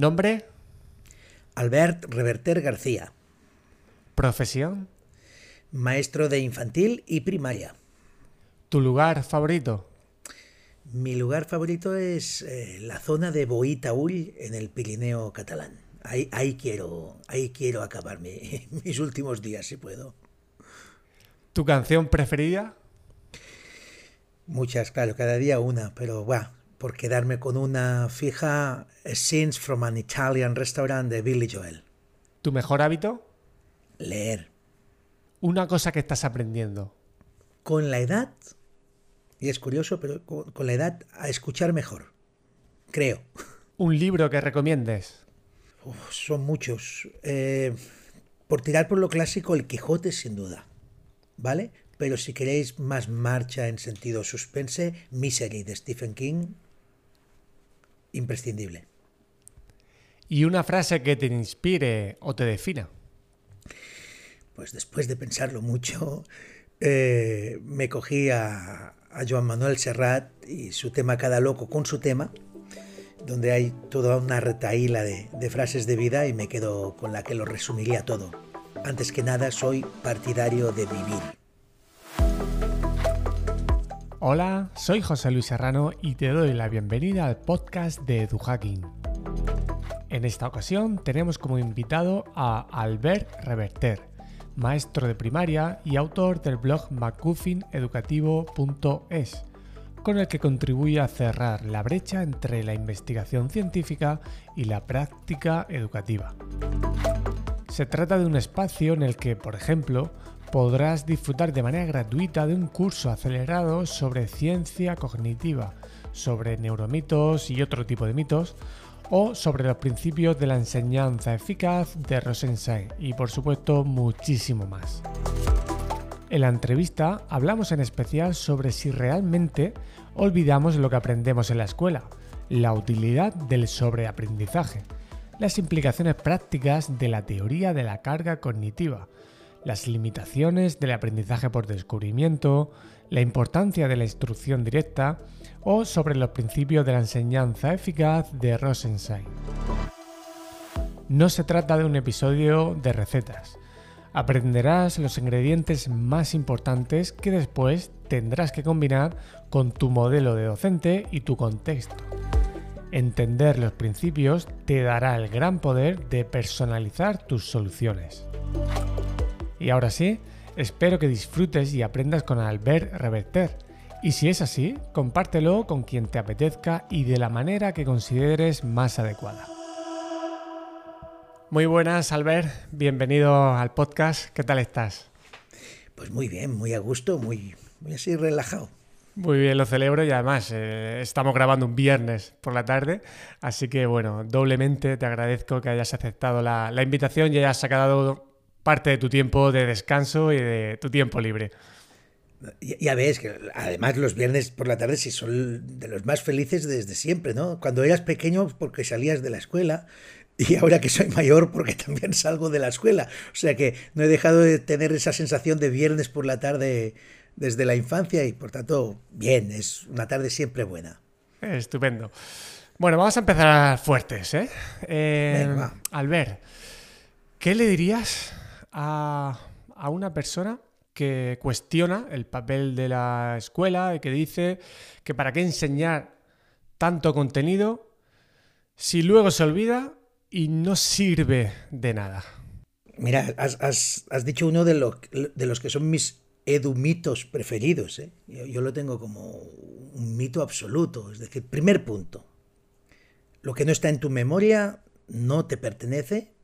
¿Nombre? Albert Reverter García. ¿Profesión? Maestro de infantil y primaria. ¿Tu lugar favorito? Mi lugar favorito es eh, la zona de Boitaúl en el Pirineo catalán. Ahí, ahí quiero, ahí quiero acabar mi- mis últimos días, si puedo. ¿Tu canción preferida? Muchas, claro, cada día una, pero va, por quedarme con una fija, Scenes from an Italian Restaurant de Billy Joel. ¿Tu mejor hábito? Leer. Una cosa que estás aprendiendo. Con la edad, y es curioso, pero con, con la edad a escuchar mejor. Creo. Un libro que recomiendes. Uf, son muchos. Eh, por tirar por lo clásico, el Quijote sin duda. ¿Vale? Pero si queréis más marcha en sentido suspense, Misery de Stephen King, imprescindible. Y una frase que te inspire o te defina. Pues después de pensarlo mucho, eh, me cogí a, a Joan Manuel Serrat y su tema Cada loco con su tema, donde hay toda una retaíla de, de frases de vida y me quedo con la que lo resumiría todo. Antes que nada, soy partidario de vivir. Hola, soy José Luis Serrano y te doy la bienvenida al podcast de EduHacking. En esta ocasión tenemos como invitado a Albert Reverter, maestro de primaria y autor del blog macuffineducativo.es, con el que contribuye a cerrar la brecha entre la investigación científica y la práctica educativa. Se trata de un espacio en el que, por ejemplo, podrás disfrutar de manera gratuita de un curso acelerado sobre ciencia cognitiva, sobre neuromitos y otro tipo de mitos, o sobre los principios de la enseñanza eficaz de Rosensei y por supuesto muchísimo más. En la entrevista hablamos en especial sobre si realmente olvidamos lo que aprendemos en la escuela, la utilidad del sobreaprendizaje, las implicaciones prácticas de la teoría de la carga cognitiva, las limitaciones del aprendizaje por descubrimiento, la importancia de la instrucción directa o sobre los principios de la enseñanza eficaz de Rosensei. No se trata de un episodio de recetas. Aprenderás los ingredientes más importantes que después tendrás que combinar con tu modelo de docente y tu contexto. Entender los principios te dará el gran poder de personalizar tus soluciones. Y ahora sí, espero que disfrutes y aprendas con Albert Reverter. Y si es así, compártelo con quien te apetezca y de la manera que consideres más adecuada. Muy buenas, Albert. Bienvenido al podcast. ¿Qué tal estás? Pues muy bien, muy a gusto, muy, muy así relajado. Muy bien, lo celebro y además eh, estamos grabando un viernes por la tarde, así que bueno, doblemente te agradezco que hayas aceptado la, la invitación y hayas sacado parte de tu tiempo de descanso y de tu tiempo libre. Ya, ves que además los viernes por la tarde sí son de los más felices desde siempre, ¿no? Cuando eras pequeño porque salías de la escuela y ahora que soy mayor porque también salgo de la escuela. O sea que no he dejado de tener esa sensación de viernes por la tarde desde la infancia y por tanto, bien, es una tarde siempre buena. Estupendo. Bueno, vamos a empezar fuertes, ¿eh? eh Venga. Albert, ¿qué le dirías a, a una persona que cuestiona el papel de la escuela y que dice que para qué enseñar tanto contenido si luego se olvida y no sirve de nada? Mira, has, has, dicho uno de, lo, de, los que son mis edumitos preferidos. ¿eh? Yo, yo, lo tengo como un mito absoluto. Es decir, primer punto. Lo que no está en tu memoria no te pertenece.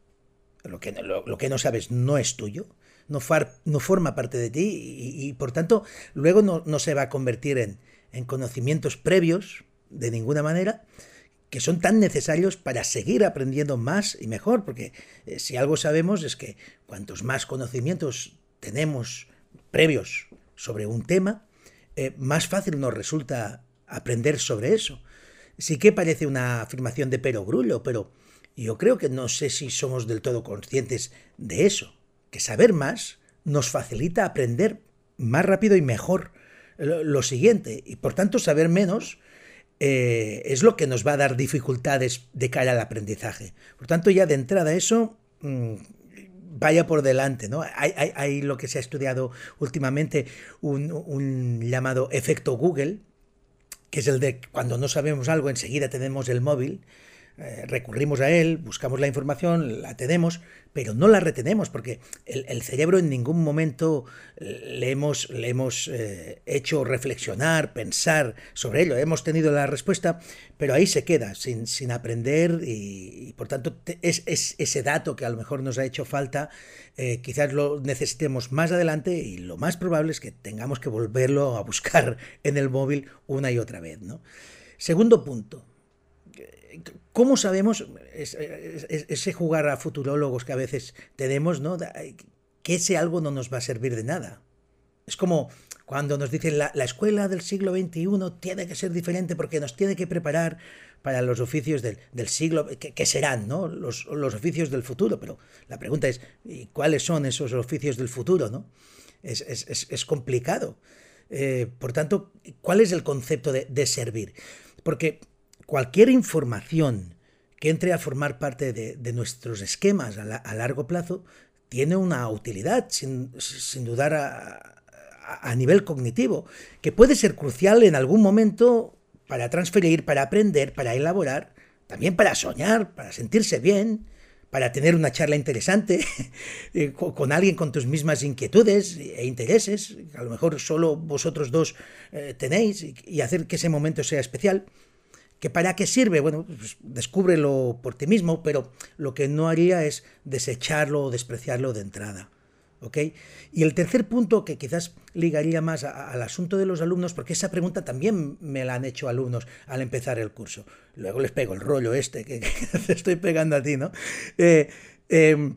Lo que, lo, que no sabes no es tuyo. No, far, no forma parte de ti y, y por tanto luego no, no, se va a convertir en, en conocimientos previos de ninguna manera que son tan necesarios para seguir aprendiendo más y mejor, porque eh, si algo sabemos es que cuantos más conocimientos tenemos previos sobre un tema, eh, más fácil nos resulta aprender sobre eso. Sí que parece una afirmación de perogrullo, pero yo creo que no sé si somos del todo conscientes de eso, que saber más nos facilita aprender más rápido y mejor lo, siguiente, y por tanto saber menos eh, es lo que nos va a dar dificultades de cara al aprendizaje. Por tanto, ya de entrada eso mm, vaya por delante, ¿no? Hay, lo que se ha estudiado últimamente, un, llamado efecto Google, que es el de cuando no sabemos algo, enseguida tenemos el móvil, eh, recurrimos a él, buscamos la información, la tenemos, pero no la retenemos porque el, cerebro en ningún momento le hemos, le hemos eh, hecho reflexionar, pensar sobre ello. Hemos tenido la respuesta, pero ahí se queda, sin, sin aprender y, por tanto es, ese dato que a lo mejor nos ha hecho falta, eh, quizás lo necesitemos más adelante y lo más probable es que tengamos que volverlo a buscar en el móvil una y otra vez. ¿no? Segundo punto, ¿Cómo sabemos ese jugar a futurólogos que a veces tenemos, ¿no? que ese algo no nos va a servir de nada? Es como cuando nos dicen la, escuela del siglo XXI tiene que ser diferente porque nos tiene que preparar para los oficios del, siglo, que, serán ¿no? Los, oficios del futuro. Pero la pregunta es, ¿y cuáles son esos oficios del futuro? ¿no? Es, complicado. Eh, por tanto, ¿cuál es el concepto de servir? Porque cualquier información que entre a formar parte de, nuestros esquemas a, largo plazo tiene una utilidad, sin, dudar a, nivel cognitivo, que puede ser crucial en algún momento para transferir, para aprender, para elaborar, también para soñar, para sentirse bien, para tener una charla interesante eh, con alguien con tus mismas inquietudes e intereses, a lo mejor solo vosotros dos eh, tenéis, y hacer que ese momento sea especial. ¿Que para qué sirve? Bueno, pues descúbrelo por ti mismo, pero lo que no haría es desecharlo o despreciarlo de entrada. ¿ok? Y el tercer punto que quizás ligaría más al asunto de los alumnos, porque esa pregunta también me la han hecho alumnos al empezar el curso. Luego les pego el rollo este que, te estoy pegando a ti, ¿no? Eh, em,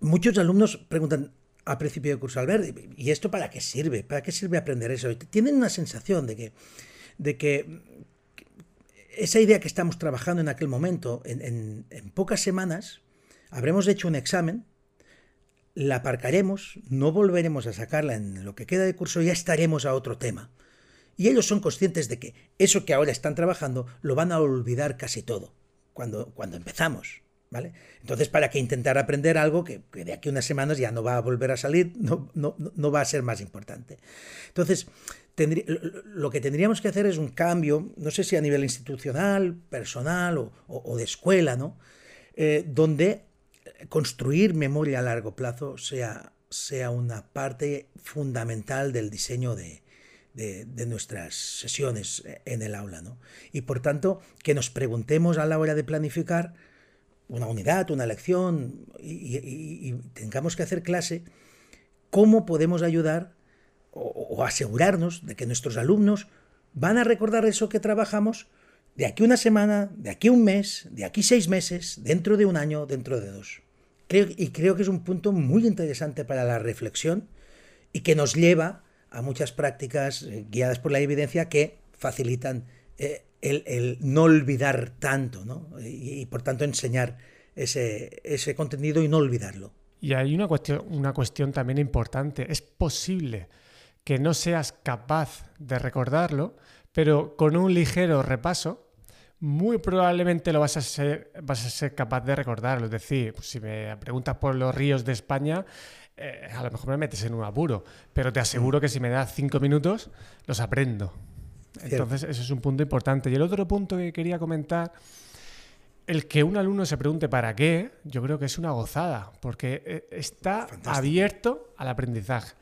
muchos alumnos preguntan a principio de curso, Albert, ¿y esto para qué sirve? ¿Para qué sirve aprender eso? tienen una sensación de que, de que esa idea que estamos trabajando en aquel momento, en, pocas semanas, habremos hecho un examen, la aparcaremos, no volveremos a sacarla en lo que queda de curso, ya estaremos a otro tema. Y ellos son conscientes de que eso que ahora están trabajando lo van a olvidar casi todo cuando, cuando empezamos. ¿Vale? Entonces, ¿para qué intentar aprender algo que, de aquí a unas semanas ya no va a volver a salir, no, no, no va a ser más importante? Entonces, lo que tendríamos que hacer es un cambio, no sé si a nivel institucional, personal o, de escuela, ¿no? Eh, donde construir memoria a largo plazo sea, sea una parte fundamental del diseño de, nuestras sesiones en el aula. ¿no? Y por tanto, que nos preguntemos a la hora de planificar una unidad, una lección, y tengamos que hacer clase, cómo podemos ayudar o, asegurarnos de que nuestros alumnos van a recordar eso que trabajamos de aquí una semana, de aquí un mes, de aquí seis meses, dentro de un año, dentro de dos. y creo que es un punto muy interesante para la reflexión y que nos lleva a muchas prácticas eh, guiadas por la evidencia que facilitan eh, el, no olvidar tanto ¿no? Y, por tanto enseñar ese, ese contenido y no olvidarlo. Y hay una cuestión, una cuestión también importante. Es posible que no seas capaz de recordarlo, pero con un ligero repaso, muy probablemente lo vas a ser, vas a ser capaz de recordarlo. Es decir, pues si me preguntas por los ríos de España, eh, a lo mejor me metes en un apuro, pero te aseguro que si me das cinco minutos, los aprendo. Entonces, ese es un punto importante. Y el otro punto que quería comentar, el que un alumno se pregunte para qué, yo creo que es una gozada, porque eh, está abierto al aprendizaje.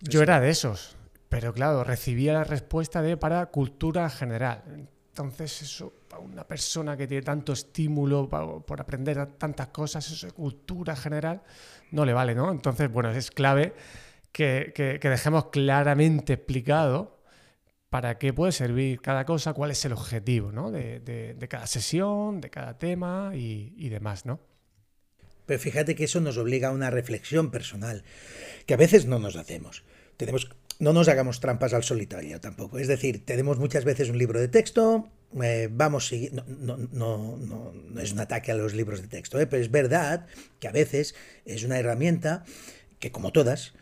Yo era de esos, pero claro, recibía la respuesta de para cultura general. Entonces, eso, para una persona que tiene tanto estímulo por aprender tantas cosas, eso de cultura general, no le vale, ¿no? Entonces, bueno, es clave que, dejemos claramente explicado para qué puede servir cada cosa, cuál es el objetivo, ¿no? De, cada sesión, de cada tema y, y demás, ¿no? Pero fíjate que eso nos obliga a una reflexión personal, que a veces no nos hacemos. Tenemos, no nos hagamos trampas al solitario tampoco. Es decir, tenemos muchas veces un libro de texto, eh, vamos no, no, no, no, es un ataque a los libros de texto, ¿eh? pero es verdad que a veces es una herramienta que, como todas,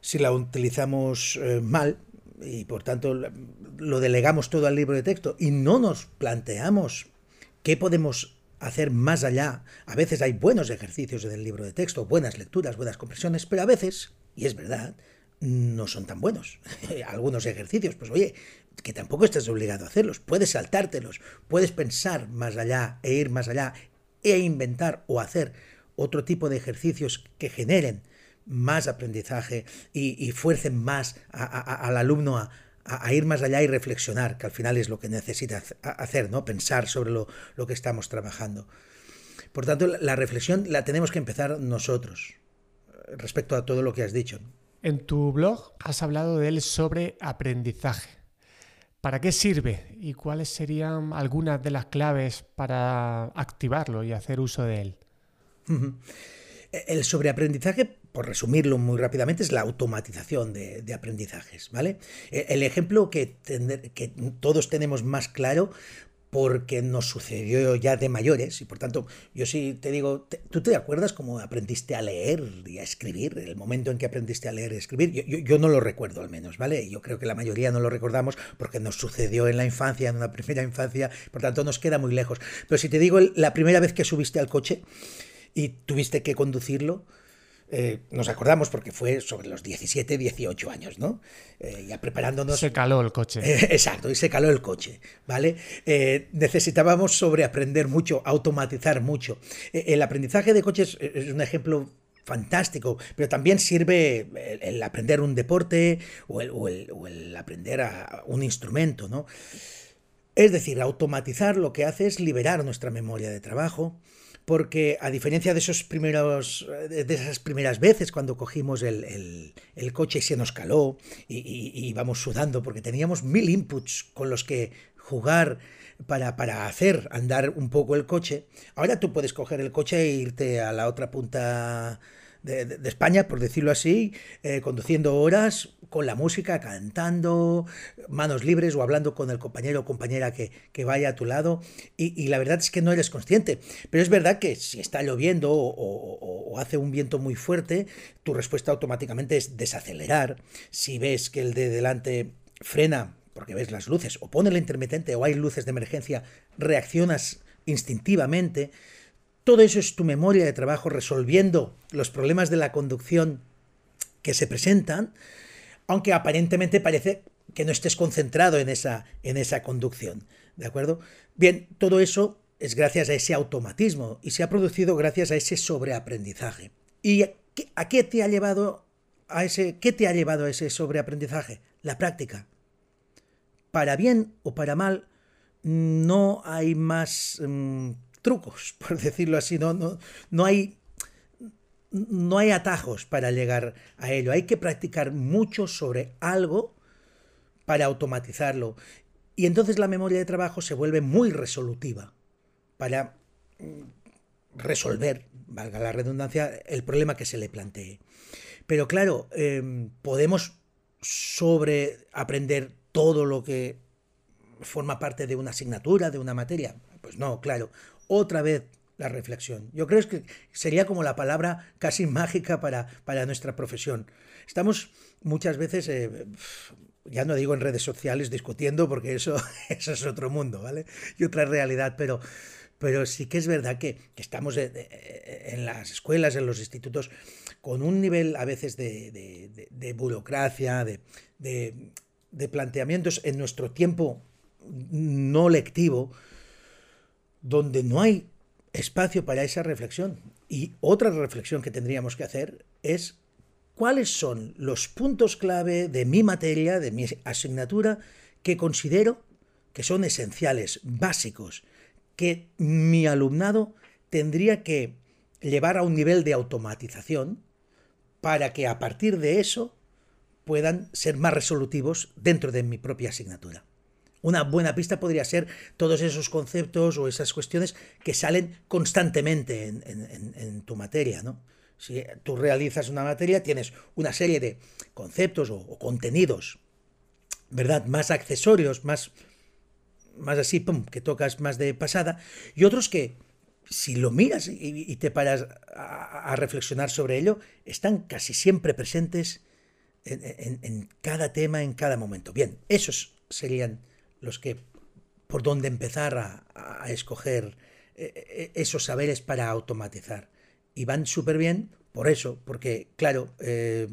si la utilizamos eh, mal, y por tanto lo delegamos todo al libro de texto y no nos planteamos qué podemos hacer más allá. A veces hay buenos ejercicios en el libro de texto, buenas lecturas, buenas compresiones, pero a veces, y es verdad, no son tan buenos. Algunos ejercicios, pues oye, que tampoco estás obligado a hacerlos, puedes saltártelos, puedes pensar más allá e ir más allá e inventar o hacer otro tipo de ejercicios que generen más aprendizaje y, fuercen más al alumno a, ir más allá y reflexionar, que al final es lo que necesita hacer, ¿no? Pensar sobre lo, lo que estamos trabajando. Por tanto, la reflexión la tenemos que empezar nosotros respecto a todo lo que has dicho. En tu blog has hablado de él sobre aprendizaje. ¿Para qué sirve y cuáles serían algunas de las claves para activarlo y hacer uso de él? El sobreaprendizaje, por resumirlo muy rápidamente, es la automatización de, aprendizajes, ¿vale? E, el ejemplo que, todos tenemos más claro porque nos sucedió ya de mayores y por tanto yo sí te digo, ¿tú te acuerdas cómo aprendiste a leer y a escribir? El momento en que aprendiste a leer y escribir, yo, yo, no lo recuerdo al menos, ¿vale? Yo creo que la mayoría no lo recordamos porque nos sucedió en la infancia, en una primera infancia, por tanto nos queda muy lejos. Pero si te digo la primera vez que subiste al coche, y tuviste que conducirlo. Eh, nos acordamos porque fue sobre los 17, 18 años, ¿no? Eh, ya preparándonos. Se caló el coche. Eh, exacto, y se caló el coche, ¿vale? necesitábamos sobreaprender mucho, automatizar mucho. el aprendizaje de coches es un ejemplo fantástico, pero también sirve el, aprender un deporte o el, o el aprender a un instrumento, ¿no? Es decir, automatizar lo que hace es liberar nuestra memoria de trabajo, porque a diferencia de esos primeros de esas primeras veces cuando cogimos el, coche y se nos caló y, íbamos sudando porque teníamos mil inputs con los que jugar para, para, hacer andar un poco el coche, ahora tú puedes coger el coche e irte a la otra punta de, España, por decirlo así, eh, conduciendo horas con la música, cantando, manos libres o hablando con el compañero o compañera que, vaya a tu lado. Y, la verdad es que no eres consciente. Pero es verdad que si está lloviendo o, hace un viento muy fuerte, tu respuesta automáticamente es desacelerar. Si ves que el de delante frena porque ves las luces o pone el intermitente o hay luces de emergencia, reaccionas instintivamente. Todo eso es tu memoria de trabajo resolviendo los problemas de la conducción que se presentan, aunque aparentemente parece que no estés concentrado en esa, en esa conducción. ¿De acuerdo? Bien, todo eso es gracias a ese automatismo y se ha producido gracias a ese sobreaprendizaje. ¿Y a qué te ha llevado a ese, qué te ha llevado a ese sobreaprendizaje? La práctica. Para bien o para mal, no hay más mm, trucos, por decirlo así, no, no, no, hay, no hay atajos para llegar a ello. Hay que practicar mucho sobre algo para automatizarlo. Y entonces la memoria de trabajo se vuelve muy resolutiva para mm, resolver, valga la redundancia, el problema que se le plantee. Pero claro, em, podemos sobre aprender todo lo que forma parte de una asignatura, de una materia. Pues no, claro otra vez la reflexión. Yo creo que sería como la palabra casi mágica para, para nuestra profesión. Estamos muchas veces, eh, ya no digo en redes sociales discutiendo, porque eso, eso es otro mundo, ¿vale? Y otra realidad, pero, pero sí que es verdad que, estamos en las escuelas, en los institutos, con un nivel a veces de, de burocracia, de planteamientos en nuestro tiempo no lectivo, donde no hay espacio para esa reflexión. Y otra reflexión que tendríamos que hacer es cuáles son los puntos clave de mi materia, de mi asignatura, que considero que son esenciales, básicos, que mi alumnado tendría que llevar a un nivel de automatización para que a partir de eso puedan ser más resolutivos dentro de mi propia asignatura. Una buena pista podría ser todos esos conceptos o esas cuestiones que salen constantemente en, tu materia, ¿no? Si tú realizas una materia, tienes una serie de conceptos o, contenidos, ¿verdad? Más accesorios, más, más así, pum, que tocas más de pasada, y otros que, si lo miras y, te paras a, reflexionar sobre ello, están casi siempre presentes en, cada tema, en cada momento. Bien, esos serían los que, por donde empezar a, escoger eh, eh, esos saberes para automatizar. Y van súper bien por eso, porque, claro, eh,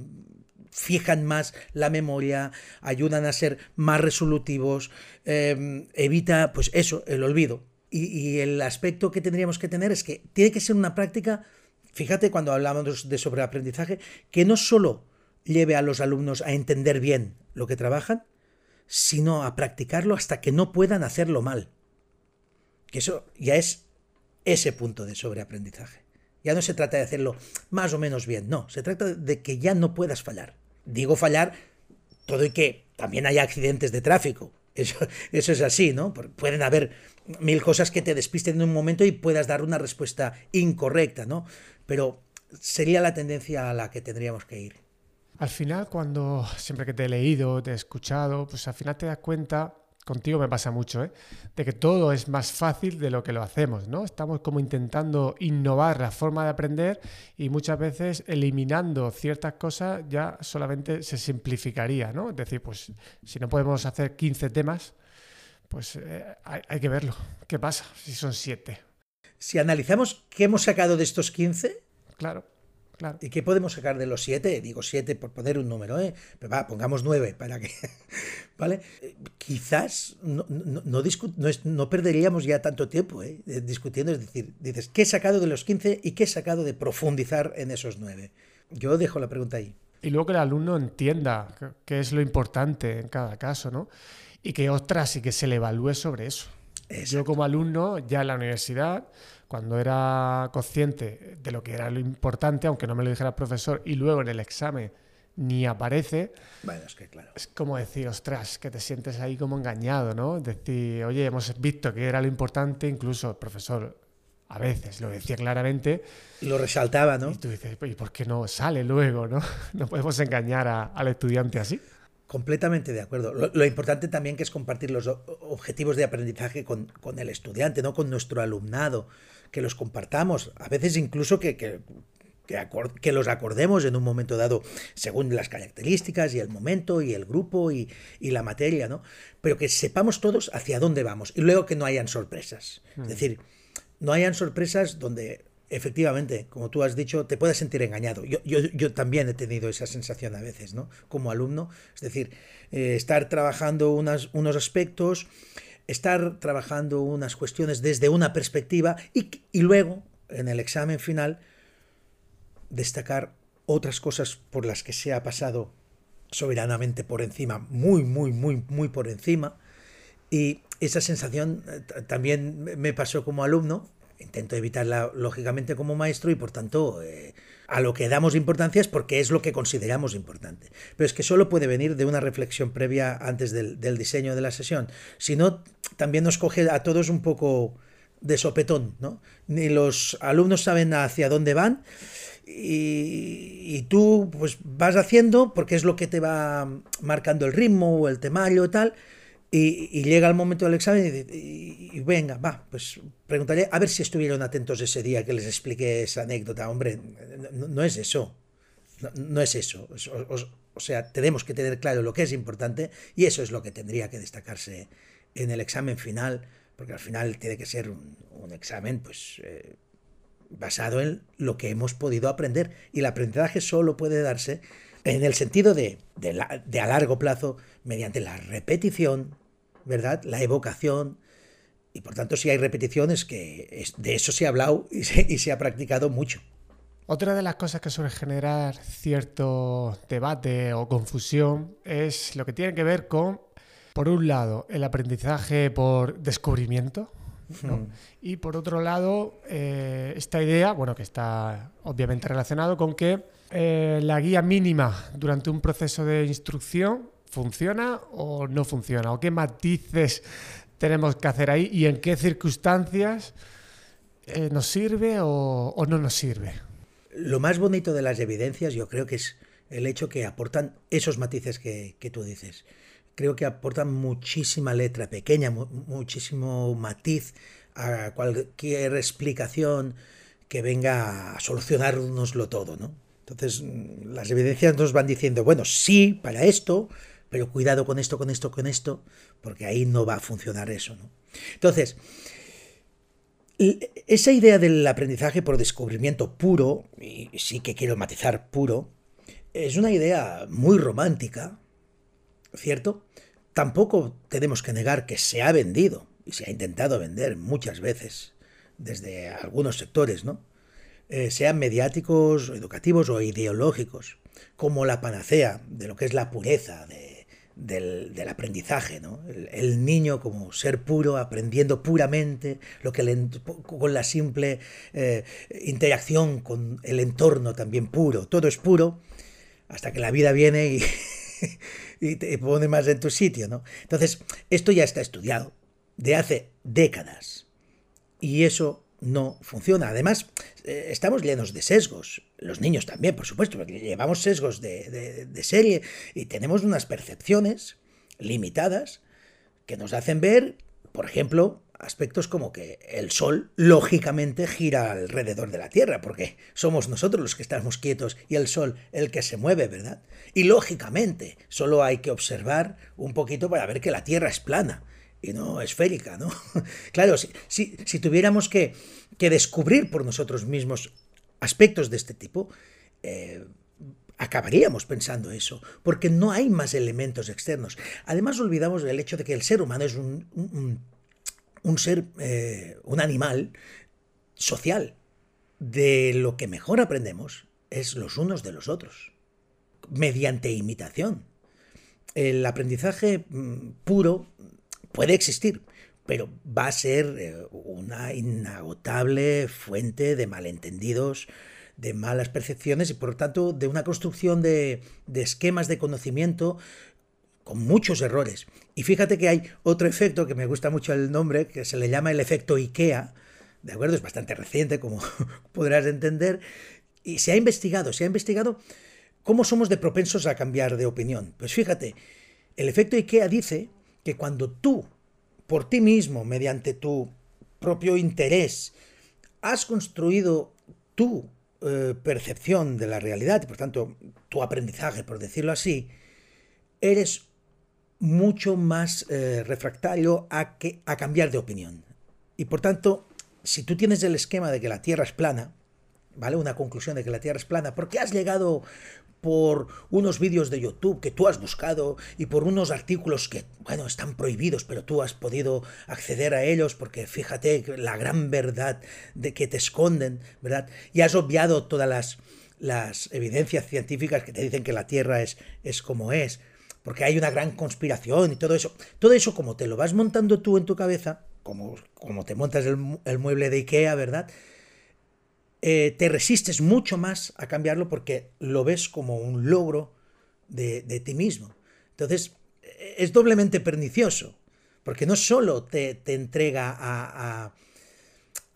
fijan más la memoria, ayudan a ser más resolutivos, evita, pues eso, el olvido. y, el aspecto que tendríamos que tener es que tiene que ser una práctica, fíjate cuando hablamos de sobreaprendizaje, que no solo lleve a los alumnos a entender bien lo que trabajan, sino a practicarlo hasta que no puedan hacerlo mal. Que eso ya es ese punto de sobreaprendizaje. Ya no se trata de hacerlo más o menos bien, no, se trata de que ya no puedas fallar. Digo fallar todo y que también haya accidentes de tráfico. Eso, eso es así, ¿no? Pueden haber mil cosas que te despisten en un momento y puedas dar una respuesta incorrecta, ¿no? Pero sería la tendencia a la que tendríamos que ir. Al final, cuando siempre que te he leído, te he escuchado, pues al final te das cuenta, contigo me pasa mucho, ¿eh? de que todo es más fácil de lo que lo hacemos, ¿no? Estamos como intentando innovar la forma de aprender y muchas veces eliminando ciertas cosas ya solamente se simplificaría, ¿no? Es decir, pues si no podemos hacer 15 temas, pues eh, hay, hay, que verlo. ¿Qué pasa si son 7? Si analizamos qué hemos sacado de estos 15, claro ¿Y qué podemos sacar de los siete? Digo siete por poner un número, ¿eh? Pero va, pongamos nueve para que. ¿Vale? Eh, quizás no, no, perderíamos ya tanto tiempo ¿eh? discutiendo. Es decir, dices, ¿qué he sacado de los 15 y qué he sacado de profundizar en esos nueve? Yo dejo la pregunta ahí. Y luego que el alumno entienda qué es lo importante en cada caso, ¿no? Y que, ostras, y que se le evalúe sobre eso. Yo como alumno, ya en la universidad, cuando era consciente de lo que era lo importante, aunque no me lo dijera el profesor, y luego en el examen ni aparece, bueno, es, que, claro. es como decir, ostras, que te sientes ahí como engañado, ¿no? Decir, oye, hemos visto que era lo importante, incluso el profesor a veces lo decía claramente. Lo resaltaba, ¿no? Y tú dices, ¿y por qué no sale luego, no? No podemos engañar al estudiante así. Completamente de acuerdo. Lo, importante también que es compartir los objetivos de aprendizaje con, con, el estudiante, no con nuestro alumnado que los compartamos, a veces incluso que, que, que, los acordemos en un momento dado según las características y el momento y el grupo y, y, la materia, ¿no? Pero que sepamos todos hacia dónde vamos y luego que no hayan sorpresas. Es mm. decir, no hayan sorpresas donde efectivamente, como tú has dicho, te puedes sentir engañado. Yo, yo, yo, también he tenido esa sensación a veces, ¿no? Como alumno, es decir, eh, estar trabajando unas, unos aspectos estar trabajando unas cuestiones desde una perspectiva y, luego, en el examen final, destacar otras cosas por las que se ha pasado soberanamente por encima, muy, muy, muy, muy por encima. Y esa sensación eh, también me pasó como alumno, intento evitarla lógicamente como maestro y por tanto eh, a lo que damos importancia es porque es lo que consideramos importante. Pero es que solo puede venir de una reflexión previa antes del, diseño de la sesión. Si no, también nos coge a todos un poco de sopetón, ¿no? Ni los alumnos saben hacia dónde van y, tú pues vas haciendo porque es lo que te va marcando el ritmo o el temario y tal y, llega el momento del examen y, venga, va, pues preguntaré a ver si estuvieron atentos ese día que les expliqué esa anécdota. Hombre, no, es eso. No, es eso. O, sea, tenemos que tener claro lo que es importante y eso es lo que tendría que destacarse en el examen final, porque al final tiene que ser un, examen pues eh, basado en lo que hemos podido aprender. Y el aprendizaje solo puede darse en el sentido de, de a largo plazo mediante la repetición, ¿verdad? La evocación. Y por tanto, si hay repeticiones, que de eso se ha hablado y se, ha practicado mucho. Otra de las cosas que suele generar cierto debate o confusión es lo que tiene que ver con, por un lado, el aprendizaje por descubrimiento, y por otro lado, eh, esta idea, bueno, que está obviamente relacionado con que eh, la guía mínima durante un proceso de instrucción ¿Funciona o no funciona? ¿O qué matices tenemos que hacer ahí y en qué circunstancias eh, nos sirve o, no nos sirve? Lo más bonito de las evidencias yo creo que es el hecho que aportan esos matices que, tú dices. Creo que aportan muchísima letra pequeña, muchísimo matiz a cualquier explicación que venga a solucionárnoslo todo, ¿no? Entonces, mm, las evidencias nos van diciendo, bueno, sí, para esto, pero cuidado con esto, con esto, con esto, porque ahí no va a funcionar eso. ¿no? Entonces, esa idea del aprendizaje por descubrimiento puro, y sí que quiero matizar puro, es una idea muy romántica, ¿cierto? Tampoco tenemos que negar que se ha vendido y se ha intentado vender muchas veces desde algunos sectores, ¿no? Eh, sean mediáticos, educativos o ideológicos, como la panacea de lo que es la pureza del, aprendizaje, ¿no? El, niño como ser puro, aprendiendo puramente, lo que con la simple eh, interacción con el entorno también puro, todo es puro, hasta que la vida viene y, y te pone más en tu sitio, ¿no? Entonces, esto ya está estudiado de hace décadas. Y eso no funciona. Además, eh, estamos llenos de sesgos. Los niños también, por supuesto, llevamos sesgos de, serie y tenemos unas percepciones limitadas que nos hacen ver, por ejemplo, aspectos como que el Sol lógicamente gira alrededor de la Tierra, porque somos nosotros los que estamos quietos y el Sol el que se mueve, ¿verdad? Y lógicamente, solo hay que observar un poquito para ver que la Tierra es plana y no esférica, ¿no? claro, si, si, tuviéramos que, descubrir por nosotros mismos aspectos de este tipo, eh, acabaríamos pensando eso, porque no hay más elementos externos. Además, olvidamos el hecho de que el ser humano es un, un, ser, eh, un animal social. De lo que mejor aprendemos es los unos de los otros, mediante imitación. El aprendizaje mm, puro puede existir, pero va a ser eh, una inagotable fuente de malentendidos, de malas percepciones y por lo tanto de una construcción de, esquemas de conocimiento con muchos errores. Y fíjate que hay otro efecto que me gusta mucho el nombre, que se le llama el efecto IKEA, ¿de acuerdo? Es bastante reciente, como podrás entender, y se ha investigado, se ha investigado cómo somos de propensos a cambiar de opinión. Pues fíjate, el efecto IKEA dice que cuando tú, por ti mismo, mediante tu propio interés, has construido tu eh, percepción de la realidad y por tanto tu aprendizaje, por decirlo así, eres mucho más eh, refractario a, que, a cambiar de opinión. Y por tanto, si tú tienes el esquema de que la Tierra es plana, ¿vale? Una conclusión de que la Tierra es plana, porque has llegado por unos vídeos de YouTube que tú has buscado y por unos artículos que, bueno, están prohibidos, pero tú has podido acceder a ellos porque fíjate la gran verdad de que te esconden, ¿verdad? Y has obviado todas las, las evidencias científicas que te dicen que la Tierra es, es como es, porque hay una gran conspiración y todo eso. Todo eso como te lo vas montando tú en tu cabeza, como, como te montas el, el mueble de Ikea, ¿verdad? Eh, te resistes mucho más a cambiarlo porque lo ves como un logro de, ti mismo. Entonces, eh, es doblemente pernicioso, porque no solo te, entrega a,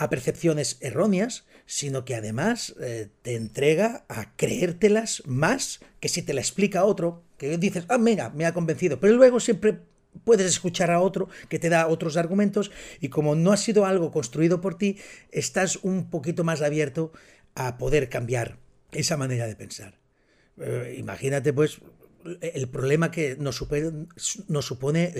percepciones erróneas, sino que además eh, te entrega a creértelas más que si te la explica otro, que dices, ah, mira, me ha convencido, pero luego siempre puedes escuchar a otro que te da otros argumentos y como no ha sido algo construido por ti, estás un poquito más abierto a poder cambiar esa manera de pensar. Eh, imagínate pues el problema que nos supone,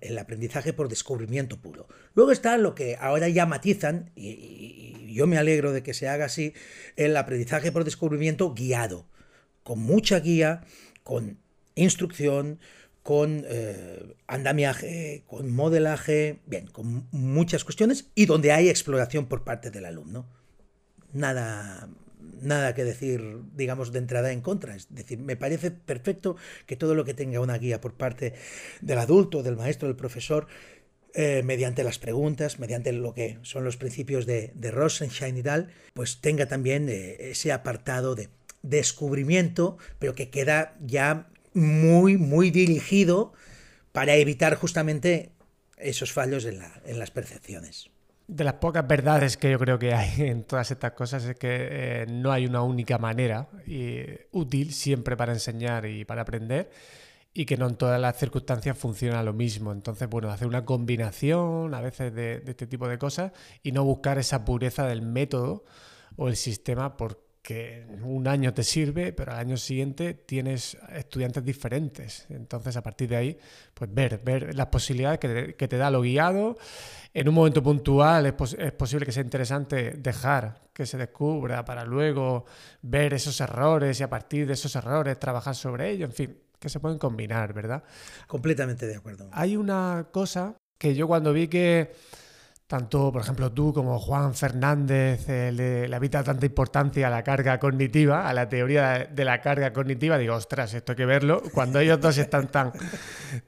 el, aprendizaje por descubrimiento puro. Luego está lo que ahora ya matizan, y yo me alegro de que se haga así, el aprendizaje por descubrimiento guiado, con mucha guía, con instrucción, con eh, andamiaje, con modelaje, bien, con muchas cuestiones y donde hay exploración por parte del alumno. Nada, nada que decir, digamos, de entrada en contra. Es decir, me parece perfecto que todo lo que tenga una guía por parte del adulto, del maestro, del profesor, eh, mediante las preguntas, mediante lo que son los principios de, de Rosenstein y tal, pues tenga también eh, ese apartado de descubrimiento, pero que queda ya muy, muy dirigido para evitar justamente esos fallos en, las percepciones. De las pocas verdades que yo creo que hay en todas estas cosas es que eh, no hay una única manera útil siempre para enseñar y para aprender y que no en todas las circunstancias funciona lo mismo. Entonces, bueno, hacer una combinación a veces de, de este tipo de cosas y no buscar esa pureza del método o el sistema por que un año te sirve, pero al año siguiente tienes estudiantes diferentes. Entonces, a partir de ahí, pues ver, ver las posibilidades que te, da lo guiado. En un momento puntual es, es, posible que sea interesante dejar que se descubra para luego ver esos errores y a partir de esos errores trabajar sobre ello. En fin, que se pueden combinar, ¿verdad? Completamente de acuerdo. Hay una cosa que yo cuando vi que tanto, por ejemplo, tú como Juan Fernández le, habita tanta importancia a la carga cognitiva, a la teoría de la carga cognitiva, digo, ostras, esto hay que verlo, cuando ellos dos están tan,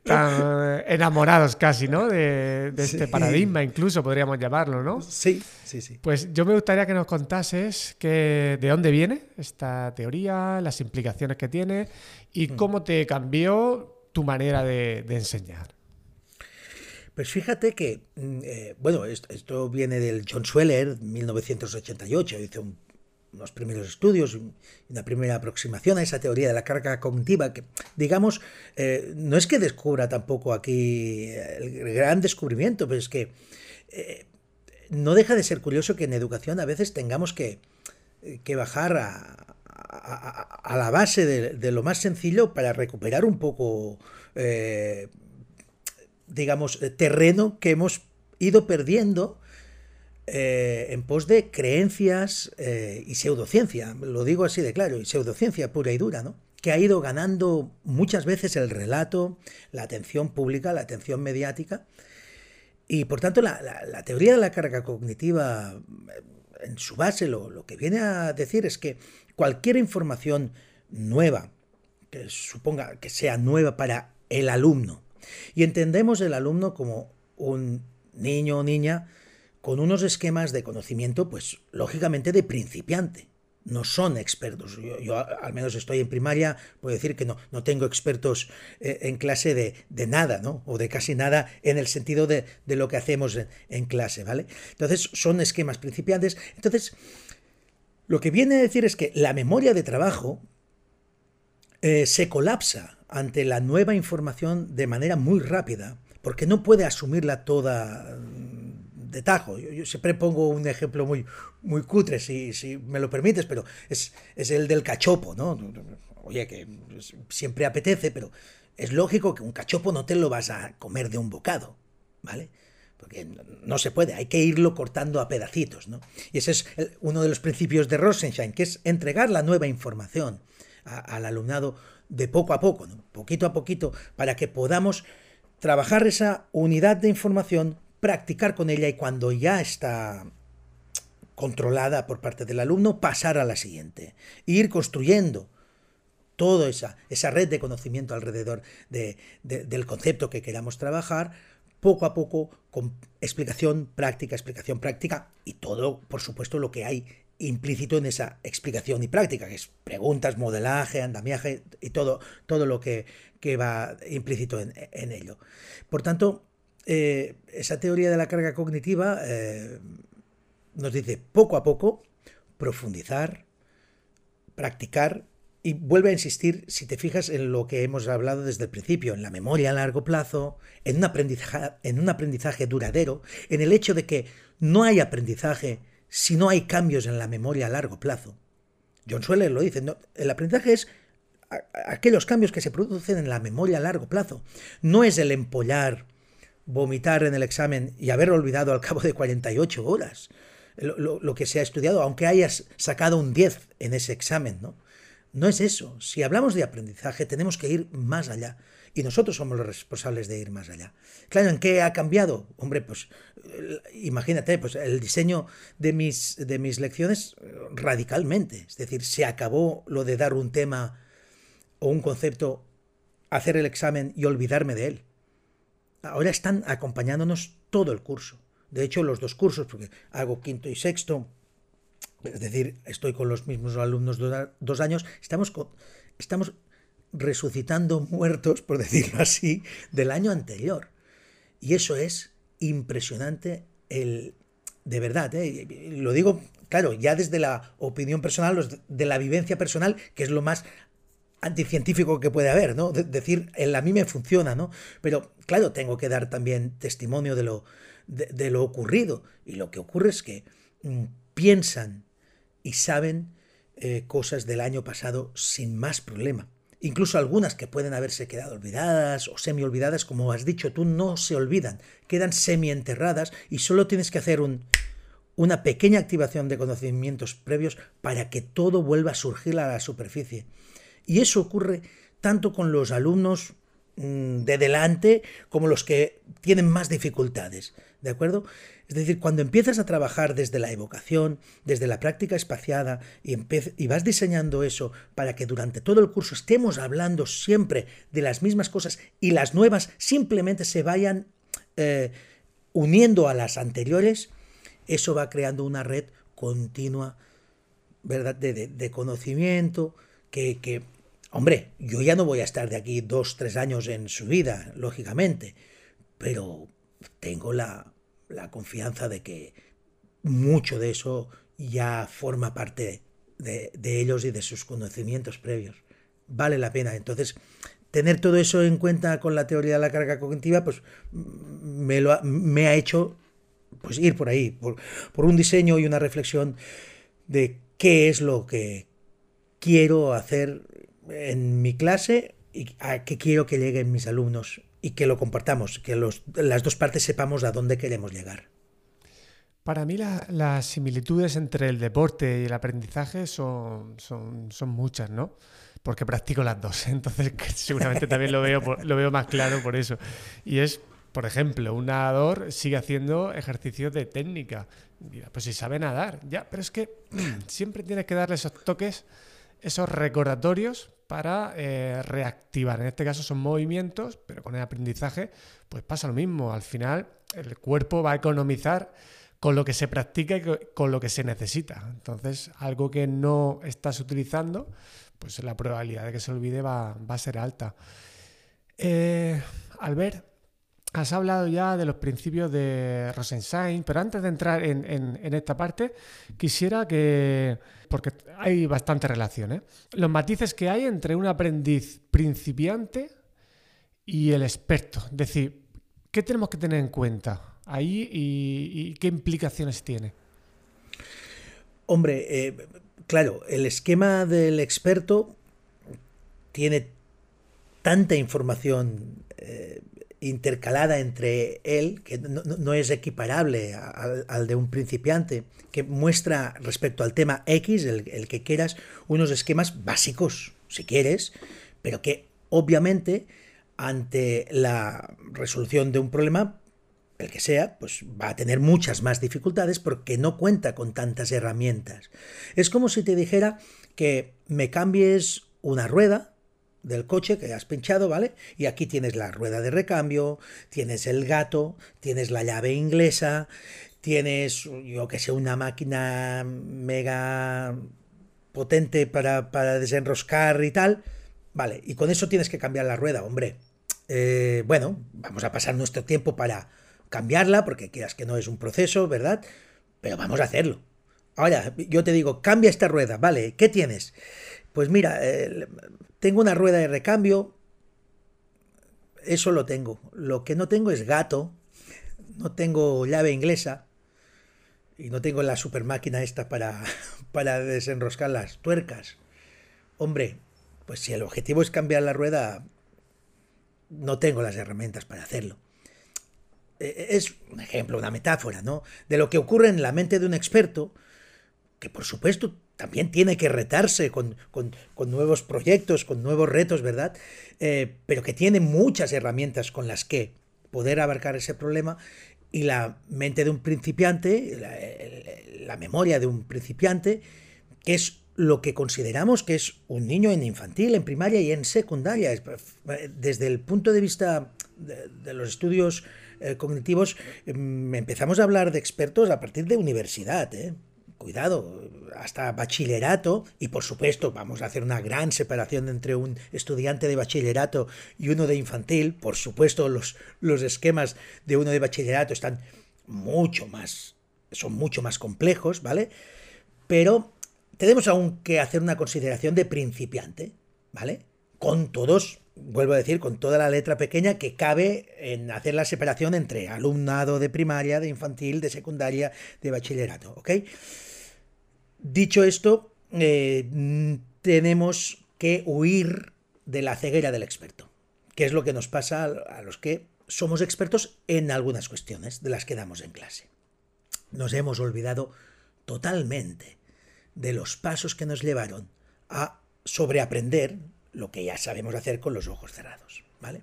tan enamorados casi, ¿no? De, este paradigma, incluso podríamos llamarlo, ¿no? Sí, sí, sí. Pues yo me gustaría que nos contases que, de dónde viene esta teoría, las implicaciones que tiene y mm. cómo te cambió tu manera de enseñar. Pues fíjate que, mm, eh, bueno, esto, viene del John Sweller, 1988, hizo unos primeros estudios, una primera aproximación a esa teoría de la carga cognitiva, que digamos, eh, no es que descubra tampoco aquí el gran descubrimiento, pero es que eh, no deja de ser curioso que en educación a veces tengamos que, bajar a, la base de, lo más sencillo para recuperar un poco digamos, eh, terreno que hemos ido perdiendo eh, en pos de creencias eh, y pseudociencia, lo digo así de claro, y pseudociencia pura y dura, ¿no? que ha ido ganando muchas veces el relato, la atención pública, la atención mediática, y por tanto la, teoría de la carga cognitiva, en su base, lo, lo que viene a decir es que cualquier información nueva, que suponga que sea nueva para el alumno, y entendemos el alumno como un niño o niña con unos esquemas de conocimiento, pues lógicamente de principiante. No son expertos. Yo, al menos estoy en primaria, puedo decir que no, no tengo expertos eh, en clase de, nada, ¿no? O de casi nada en el sentido de, lo que hacemos en, clase, ¿vale? Entonces son esquemas principiantes. Entonces, lo que viene a decir es que la memoria de trabajo eh, se colapsa ante la nueva información de manera muy rápida, porque no puede asumirla toda mm, de tajo. Yo, siempre pongo un ejemplo muy, muy cutre, si, si me lo permites, pero es, es, el del cachopo, ¿no? Oye, que siempre apetece, pero es lógico que un cachopo no te lo vas a comer de un bocado, ¿vale? Porque no se puede, hay que irlo cortando a pedacitos, ¿no? Y ese es uno de los principios de Rosenstein, que es entregar la nueva información al alumnado de poco a poco, poquito a poquito, para que podamos trabajar esa unidad de información, practicar con ella y cuando ya está controlada por parte del alumno, pasar a la siguiente. Ir construyendo toda esa, esa red de conocimiento alrededor del concepto que queramos trabajar, poco a poco, con explicación práctica, explicación práctica y todo, por supuesto, lo que hay implícito en esa explicación y práctica, que es preguntas, modelaje, andamiaje y todo, todo lo que, va implícito en, ello. Por tanto, eh, esa teoría de la carga cognitiva eh, nos dice poco a poco profundizar, practicar y vuelve a insistir, si te fijas en lo que hemos hablado desde el principio, en la memoria a largo plazo, en un aprendizaje, en un aprendizaje duradero, en el hecho de que no hay aprendizaje si no hay cambios en la memoria a largo plazo. John Sweller lo dice, el aprendizaje es aquellos cambios que se producen en la memoria a largo plazo. No es el empollar, vomitar en el examen y haber olvidado al cabo de 48 horas lo, lo que se ha estudiado, aunque hayas sacado un 10 en ese examen. ¿no? no es eso. Si hablamos de aprendizaje, tenemos que ir más allá. Y nosotros somos los responsables de ir más allá. Claro, ¿en qué ha cambiado? Hombre, pues imagínate, pues el diseño de mis, de mis lecciones radicalmente. Es decir, se acabó lo de dar un tema o un concepto, hacer el examen y olvidarme de él. Ahora están acompañándonos todo el curso. De hecho, los dos cursos, porque hago quinto y sexto, es decir, estoy con los mismos alumnos dos años, estamos, estamos resucitando muertos, por decirlo así, del año anterior. Y eso es impresionante, el, de verdad, ¿eh? lo digo, claro, ya desde la opinión personal, de la vivencia personal, que es lo más anticientífico que puede haber, ¿no? decir, en a mí me funciona, ¿no? Pero claro, tengo que dar también testimonio de lo, de, lo ocurrido. Y lo que ocurre es que mm, piensan y saben eh, cosas del año pasado sin más problema. Incluso algunas que pueden haberse quedado olvidadas o semi olvidadas, como has dicho tú, no se olvidan, quedan semi enterradas y solo tienes que hacer un, una pequeña activación de conocimientos previos para que todo vuelva a surgir a la superficie. Y eso ocurre tanto con los alumnos mm, de delante como los que tienen más dificultades. ¿De acuerdo? Es decir, cuando empiezas a trabajar desde la evocación, desde la práctica espaciada y, y, vas diseñando eso para que durante todo el curso estemos hablando siempre de las mismas cosas y las nuevas simplemente se vayan eh, uniendo a las anteriores, eso va creando una red continua ¿verdad? De, conocimiento que, que, hombre, yo ya no voy a estar de aquí dos, tres años en su vida, lógicamente, pero tengo la, la confianza de que mucho de eso ya forma parte de, ellos y de sus conocimientos previos. Vale la pena. Entonces, tener todo eso en cuenta con la teoría de la carga cognitiva, pues me, lo ha, me ha hecho pues, ir por ahí, por, por un diseño y una reflexión de qué es lo que quiero hacer en mi clase y a qué quiero que lleguen mis alumnos y que lo compartamos, que las dos partes sepamos a dónde queremos llegar. Para mí las similitudes entre el deporte y el aprendizaje son, son, son, muchas, ¿no? Porque practico las dos, entonces seguramente también lo veo, lo veo más claro por eso. Y es, por ejemplo, un nadador sigue haciendo ejercicios de técnica. pues si sabe nadar, ya, pero es que siempre tienes que darle esos toques, esos recordatorios para eh, reactivar. En este caso son movimientos, pero con el aprendizaje pues pasa lo mismo. Al final el cuerpo va a economizar con lo que se practica y con lo que se necesita. Entonces, algo que no estás utilizando, pues la probabilidad de que se olvide va, a ser alta. Eh, Albert, Has hablado ya de los principios de Rosenstein, pero antes de entrar en, esta parte, quisiera que, porque hay bastante relación, ¿eh? los matices que hay entre un aprendiz principiante y el experto. Es decir, ¿qué tenemos que tener en cuenta ahí y, qué implicaciones tiene? Hombre, eh, claro, el esquema del experto tiene tanta información eh, intercalada entre él, que no, es equiparable al, de un principiante, que muestra respecto al tema X, el, el, que quieras, unos esquemas básicos, si quieres, pero que obviamente ante la resolución de un problema, el que sea, pues va a tener muchas más dificultades porque no cuenta con tantas herramientas. Es como si te dijera que me cambies una rueda, del coche que has pinchado, ¿vale? Y aquí tienes la rueda de recambio, tienes el gato, tienes la llave inglesa, tienes, yo que sé, una máquina mega potente para, para desenroscar y tal. Vale, y con eso tienes que cambiar la rueda, hombre. Eh, bueno, vamos a pasar nuestro tiempo para cambiarla, porque quieras que no es un proceso, ¿verdad? Pero vamos a hacerlo. Ahora, yo te digo, cambia esta rueda, ¿vale? ¿Qué tienes? Pues mira, eh, tengo una rueda de recambio, eso lo tengo. Lo que no tengo es gato, no tengo llave inglesa y no tengo la super máquina esta para, para desenroscar las tuercas. Hombre, pues si el objetivo es cambiar la rueda, no tengo las herramientas para hacerlo. E, e, es un ejemplo, una metáfora, ¿no? De lo que ocurre en la mente de un experto, que por supuesto también tiene que retarse con, nuevos proyectos, con nuevos retos, ¿verdad? Eh, pero que tiene muchas herramientas con las que poder abarcar ese problema y la mente de un principiante, la, memoria de un principiante, que es lo que consideramos que es un niño en infantil, en primaria y en secundaria. Desde el punto de vista de, los estudios eh, cognitivos, em, empezamos a hablar de expertos a partir de universidad. ¿eh? Cuidado, hasta bachillerato, y por supuesto vamos a hacer una gran separación entre un estudiante de bachillerato y uno de infantil, por supuesto los, los esquemas de uno de bachillerato están mucho más, son mucho más complejos, ¿vale? Pero tenemos aún que hacer una consideración de principiante, ¿vale? Con todos, vuelvo a decir, con toda la letra pequeña que cabe en hacer la separación entre alumnado de primaria, de infantil, de secundaria, de bachillerato, ¿ok? Dicho esto, eh, tenemos que huir de la ceguera del experto, que es lo que nos pasa a los que somos expertos en algunas cuestiones de las que damos en clase. Nos hemos olvidado totalmente de los pasos que nos llevaron a sobreaprender lo que ya sabemos hacer con los ojos cerrados. ¿vale?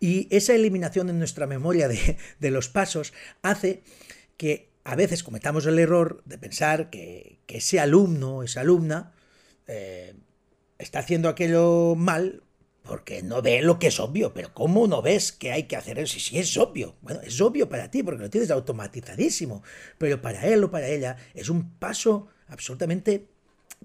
Y esa eliminación en nuestra memoria de, los pasos hace que a veces cometamos el error de pensar que, ese alumno, esa alumna, eh, está haciendo aquello mal porque no ve lo que es obvio. Pero ¿cómo no ves que hay que hacer eso? Si es obvio. Bueno, es obvio para ti porque lo tienes automatizadísimo. Pero para él o para ella es un paso absolutamente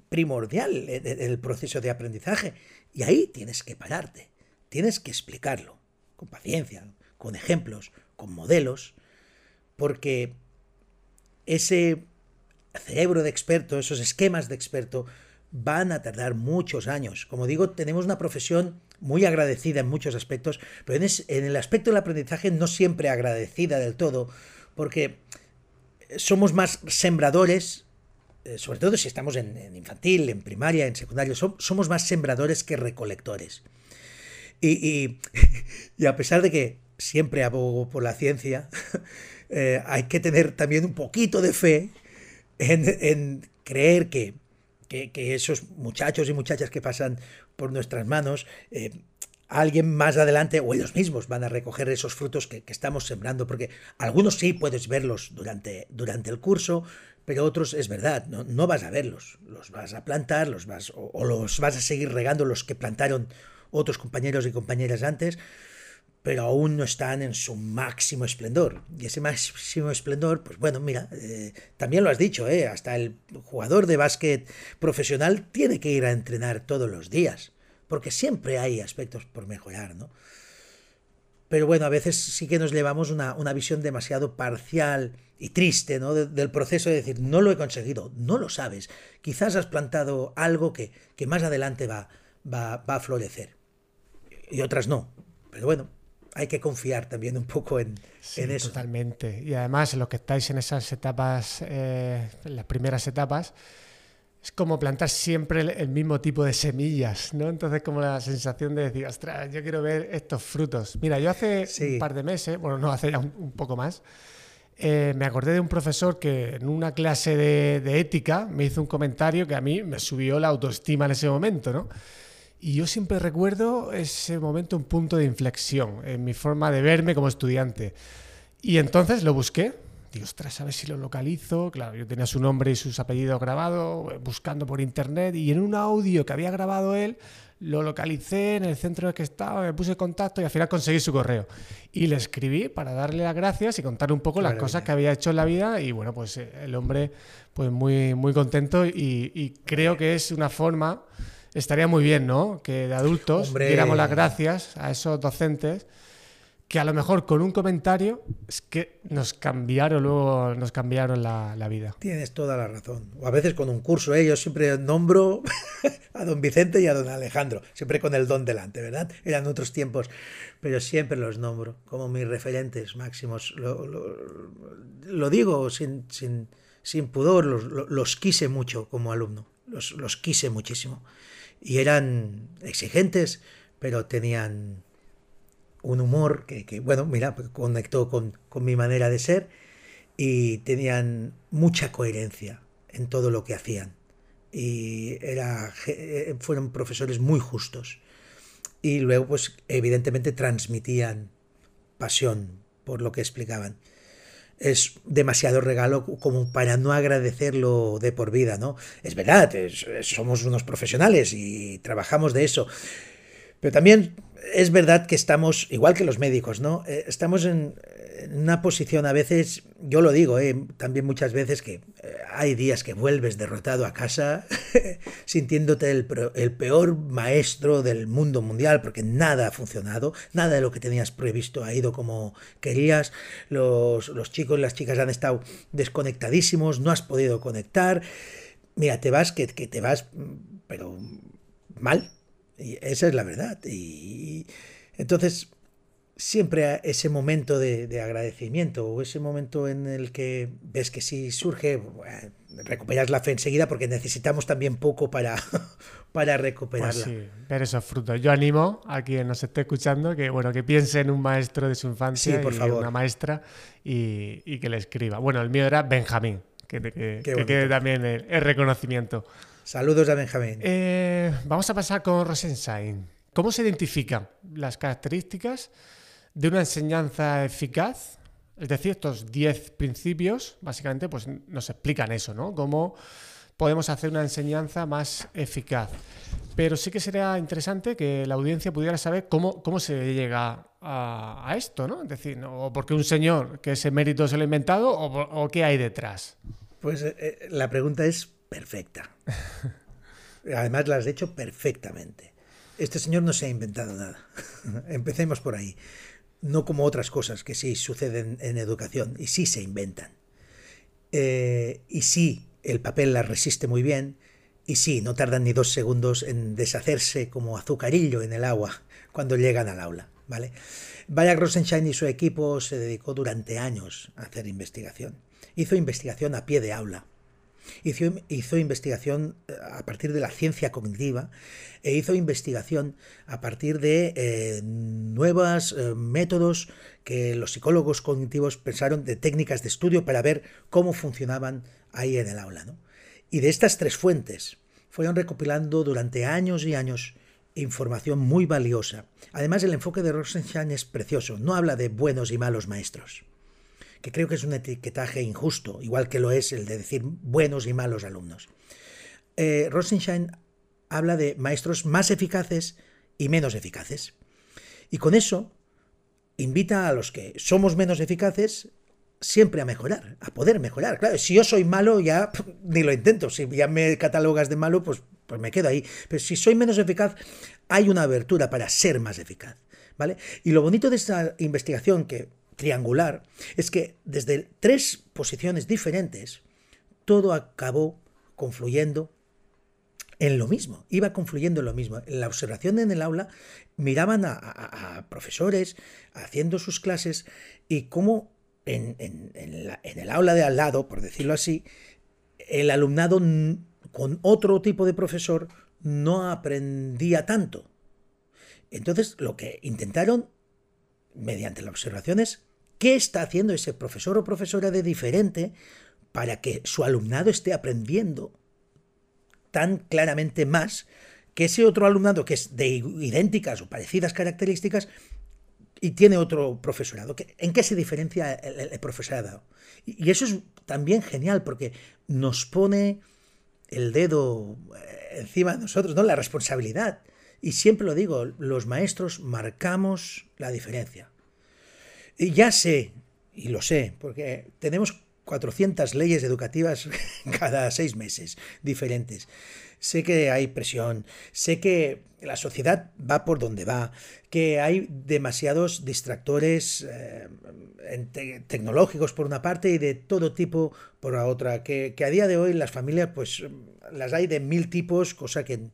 primordial del proceso de aprendizaje. Y ahí tienes que pararte. Tienes que explicarlo. Con paciencia, con ejemplos, con modelos. Porque ese cerebro de experto, esos esquemas de experto, van a tardar muchos años. Como digo, tenemos una profesión muy agradecida en muchos aspectos, pero en, el aspecto del aprendizaje no siempre agradecida del todo, porque somos más sembradores, eh, sobre todo si estamos en, infantil, en primaria, en secundario, somos más sembradores que recolectores. Y, a pesar de que siempre abogo por la ciencia, eh, hay que tener también un poquito de fe en, creer que, que, esos muchachos y muchachas que pasan por nuestras manos, eh, alguien más adelante o ellos mismos van a recoger esos frutos que, estamos sembrando, porque algunos sí puedes verlos durante, durante el curso, pero otros es verdad, no, no vas a verlos, los vas a plantar, los vas, o, los vas a seguir regando los que plantaron otros compañeros y compañeras antes, pero aún no están en su máximo esplendor. Y ese máximo esplendor, pues bueno, mira, eh, también lo has dicho, eh, hasta el jugador de básquet profesional tiene que ir a entrenar todos los días, porque siempre hay aspectos por mejorar, ¿no? Pero bueno, a veces sí que nos llevamos una, visión demasiado parcial y triste ¿no? del proceso de decir, no lo he conseguido, no lo sabes. Quizás has plantado algo que, que más adelante va, va, va a florecer. Y otras no. Pero bueno, hay que confiar también un poco en, eso. Totalmente. Y además, los que estáis en esas etapas, eh, en las primeras etapas, es como plantar siempre el, mismo tipo de semillas, ¿no? Entonces, como la sensación de decir, ostras, yo quiero ver estos frutos. Mira, yo hace un par de meses, bueno, no, hace ya un, poco más, eh, me acordé de un profesor que en una clase de, de ética me hizo un comentario que a mí me subió la autoestima en ese momento, ¿no? Y yo siempre recuerdo ese momento, un punto de inflexión en mi forma de verme como estudiante. Y entonces lo busqué. Digo, ostras, a ver si lo localizo. Claro, yo tenía su nombre y sus apellidos grabados, buscando por internet. Y en un audio que había grabado él, lo localicé en el centro en el que estaba, me puse en contacto y al final conseguí su correo. Y le escribí para darle las gracias y contar un poco las cosas que había hecho en la vida. Y bueno, pues eh, el hombre, pues muy, muy contento. Y, y creo que es una forma estaría muy bien, ¿no? Que de adultos diéramos las gracias a esos docentes que a lo mejor con un comentario es que nos cambiaron luego nos cambiaron la, vida. Tienes toda la razón. O a veces con un curso, ¿eh? yo siempre nombro a don Vicente y a don Alejandro, siempre con el don delante, ¿verdad? Eran otros tiempos, pero siempre los nombro como mis referentes máximos. Lo, digo sin, sin, sin pudor, los, quise mucho como alumno, los, los quise muchísimo y eran exigentes, pero tenían un humor que, bueno, mira, conectó con, mi manera de ser y tenían mucha coherencia en todo lo que hacían. Y era, eh, fueron profesores muy justos. Y luego, pues, evidentemente transmitían pasión por lo que explicaban es demasiado regalo como para no agradecerlo de por vida, ¿no? Es verdad, somos unos profesionales y trabajamos de eso. Pero también es verdad que estamos, igual que los médicos, ¿no? Eh, estamos en, una posición a veces, yo lo digo eh, también muchas veces, que eh, hay días que vuelves derrotado a casa sintiéndote el, el, peor maestro del mundo mundial porque nada ha funcionado, nada de lo que tenías previsto ha ido como querías, los, los chicos y las chicas han estado desconectadísimos, no has podido conectar, mira, te vas, que, que te vas, pero mal, y esa es la verdad. Y entonces siempre ese momento de, agradecimiento o ese momento en el que ves que si surge, recuperas la fe enseguida porque necesitamos también poco para, para recuperarla. Pues sí, ver esos frutos. Yo animo a quien nos esté escuchando que, bueno, que piense en un maestro de su infancia por y favor. una maestra y, que le escriba. Bueno, el mío era Benjamín, que, que, quede también el, reconocimiento. Saludos a Benjamín. Eh, vamos a pasar con Rosenstein. ¿Cómo se identifican las características de una enseñanza eficaz? Es decir, estos 10 principios básicamente pues, nos explican eso, ¿no? Cómo podemos hacer una enseñanza más eficaz. Pero sí que sería interesante que la audiencia pudiera saber cómo, cómo se llega a, esto, ¿no? Es decir, o porque un señor que ese mérito se lo ha inventado o, qué hay detrás. Pues eh, eh, la pregunta es perfecta. Además la has hecho perfectamente. Este señor no se ha inventado nada. Empecemos por ahí. No como otras cosas que sí suceden en educación y sí se inventan. Eh, y sí, el papel la resiste muy bien. Y sí, no tardan ni dos segundos en deshacerse como azucarillo en el agua cuando llegan al aula. ¿vale? Bayak Rosenstein y su equipo se dedicó durante años a hacer investigación. Hizo investigación a pie de aula Hizo, investigación eh, a partir de la ciencia cognitiva e hizo investigación a partir de eh, nuevos eh, métodos que los psicólogos cognitivos pensaron de técnicas de estudio para ver cómo funcionaban ahí en el aula. Y de estas tres fuentes fueron recopilando durante años y años información muy valiosa. Además, el enfoque de Rosenstein es precioso. No habla de buenos y malos maestros que creo que es un etiquetaje injusto, igual que lo es el de decir buenos y malos alumnos. Eh, Rosenstein habla de maestros más eficaces y menos eficaces. Y con eso invita a los que somos menos eficaces siempre a mejorar, a poder mejorar. Claro, si yo soy malo, ya ni lo intento. Si ya me catalogas de malo, pues, pues me quedo ahí. Pero si soy menos eficaz, hay una abertura para ser más eficaz. ¿Vale? Y lo bonito de esta investigación, que triangular es que desde tres posiciones diferentes todo acabó confluyendo en lo mismo, iba confluyendo en lo mismo. En la observación en el aula miraban a, profesores haciendo sus clases y cómo en, en el aula de al lado, por decirlo así, el alumnado con otro tipo de profesor no aprendía tanto. Entonces lo que intentaron mediante las observaciones ¿Qué está haciendo ese profesor o profesora de diferente para que su alumnado esté aprendiendo tan claramente más que ese otro alumnado que es de idénticas o parecidas características y tiene otro profesorado? ¿En qué se diferencia el, profesorado? Y eso es también genial porque nos pone el dedo eh, encima de nosotros, ¿no? La responsabilidad. Y siempre lo digo, los maestros marcamos la diferencia. Y ya sé, y lo sé, porque tenemos 400 leyes educativas cada seis meses diferentes. Sé que hay presión, sé que la sociedad va por donde va, que hay demasiados distractores eh, tecnológicos por una parte y de todo tipo por la otra, que, a día de hoy las familias pues las hay de mil tipos, cosa que en,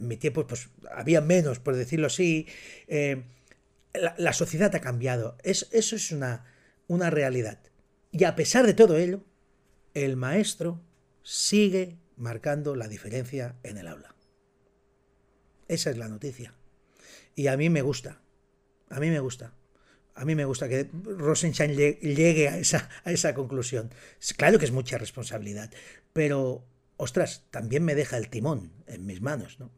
mi tiempo pues había menos, por decirlo así. Eh, la, sociedad ha cambiado. eso es una, una realidad. Y a pesar de todo ello, el maestro sigue marcando la diferencia en el aula. Esa es la noticia. Y a mí me gusta. A mí me gusta. A mí me gusta que Rosenstein llegue a esa, a esa conclusión. Claro que es mucha responsabilidad, pero, ostras, también me deja el timón en mis manos, ¿no?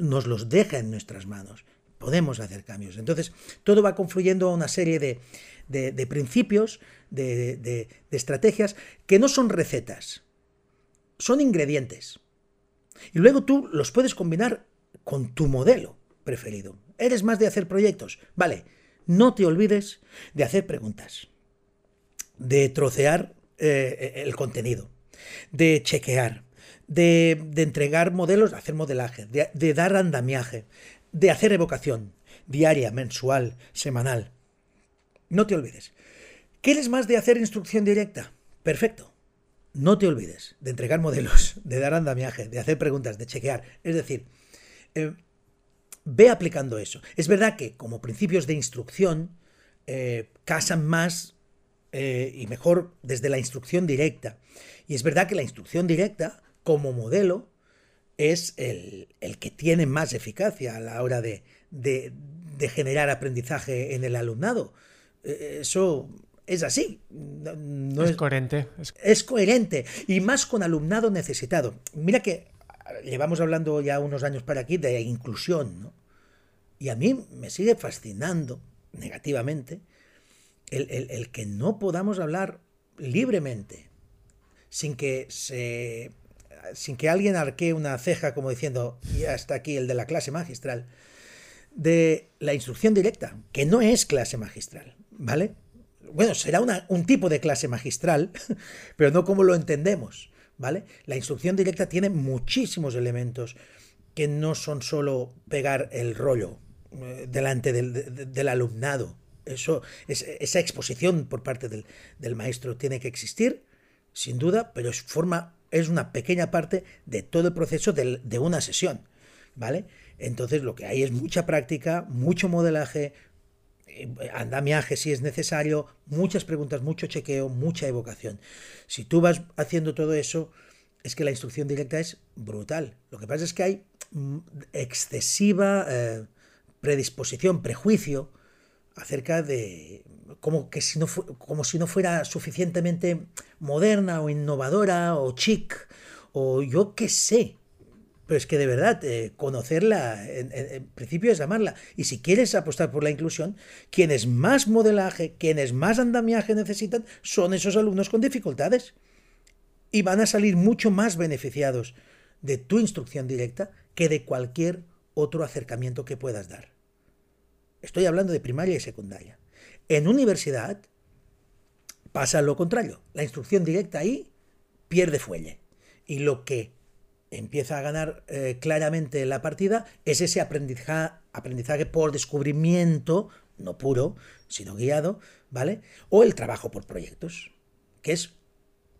Nos los deja en nuestras manos podemos hacer cambios. Entonces, todo va confluyendo a una serie de, principios, de, de, estrategias, que no son recetas, son ingredientes. Y luego tú los puedes combinar con tu modelo preferido. ¿Eres más de hacer proyectos? Vale, no te olvides de hacer preguntas, de trocear eh, el contenido, de chequear, de, entregar modelos, hacer modelaje, de, de, dar andamiaje, de hacer evocación diaria, mensual, semanal. No te olvides. ¿Quieres más de hacer instrucción directa? Perfecto. No te olvides de entregar modelos, de dar andamiaje, de hacer preguntas, de chequear. Es decir, eh, ve aplicando eso. Es verdad que como principios de instrucción eh, casan más eh, y mejor desde la instrucción directa. Y es verdad que la instrucción directa como modelo es el, que tiene más eficacia a la hora de, generar aprendizaje en el alumnado. Eso es así. No, es, coherente. Es... coherente. Y más con alumnado necesitado. Mira que llevamos hablando ya unos años para aquí de inclusión, Y a mí me sigue fascinando negativamente el, que no podamos hablar libremente sin que se sin que alguien arquee una ceja como diciendo ya está aquí el de la clase magistral de la instrucción directa que no es clase magistral vale bueno será un tipo de clase magistral pero no como lo entendemos vale la instrucción directa tiene muchísimos elementos que no son solo pegar el rollo eh, delante del, alumnado. Eso, esa exposición por parte del, maestro tiene que existir, sin duda, pero es, forma, es una pequeña parte de todo el proceso de, una sesión. ¿Vale? Entonces lo que hay es mucha práctica, mucho modelaje, andamiaje si es necesario, muchas preguntas, mucho chequeo, mucha evocación. Si tú vas haciendo todo eso, es que la instrucción directa es brutal. Lo que pasa es que hay mm, excesiva eh, predisposición, prejuicio acerca de como que si no como si no fuera suficientemente moderna o innovadora o chic o yo qué sé. Pero es que de verdad, eh, conocerla, en, principio es amarla. Y si quieres apostar por la inclusión, quienes más modelaje, quienes más andamiaje necesitan, son esos alumnos con dificultades. Y van a salir mucho más beneficiados de tu instrucción directa que de cualquier otro acercamiento que puedas dar. Estoy hablando de primaria y secundaria. En universidad pasa lo contrario. La instrucción directa ahí pierde fuelle. Y lo que empieza a ganar eh, claramente la partida es ese aprendizaje, por descubrimiento, no puro, sino guiado, ¿vale? O el trabajo por proyectos, que es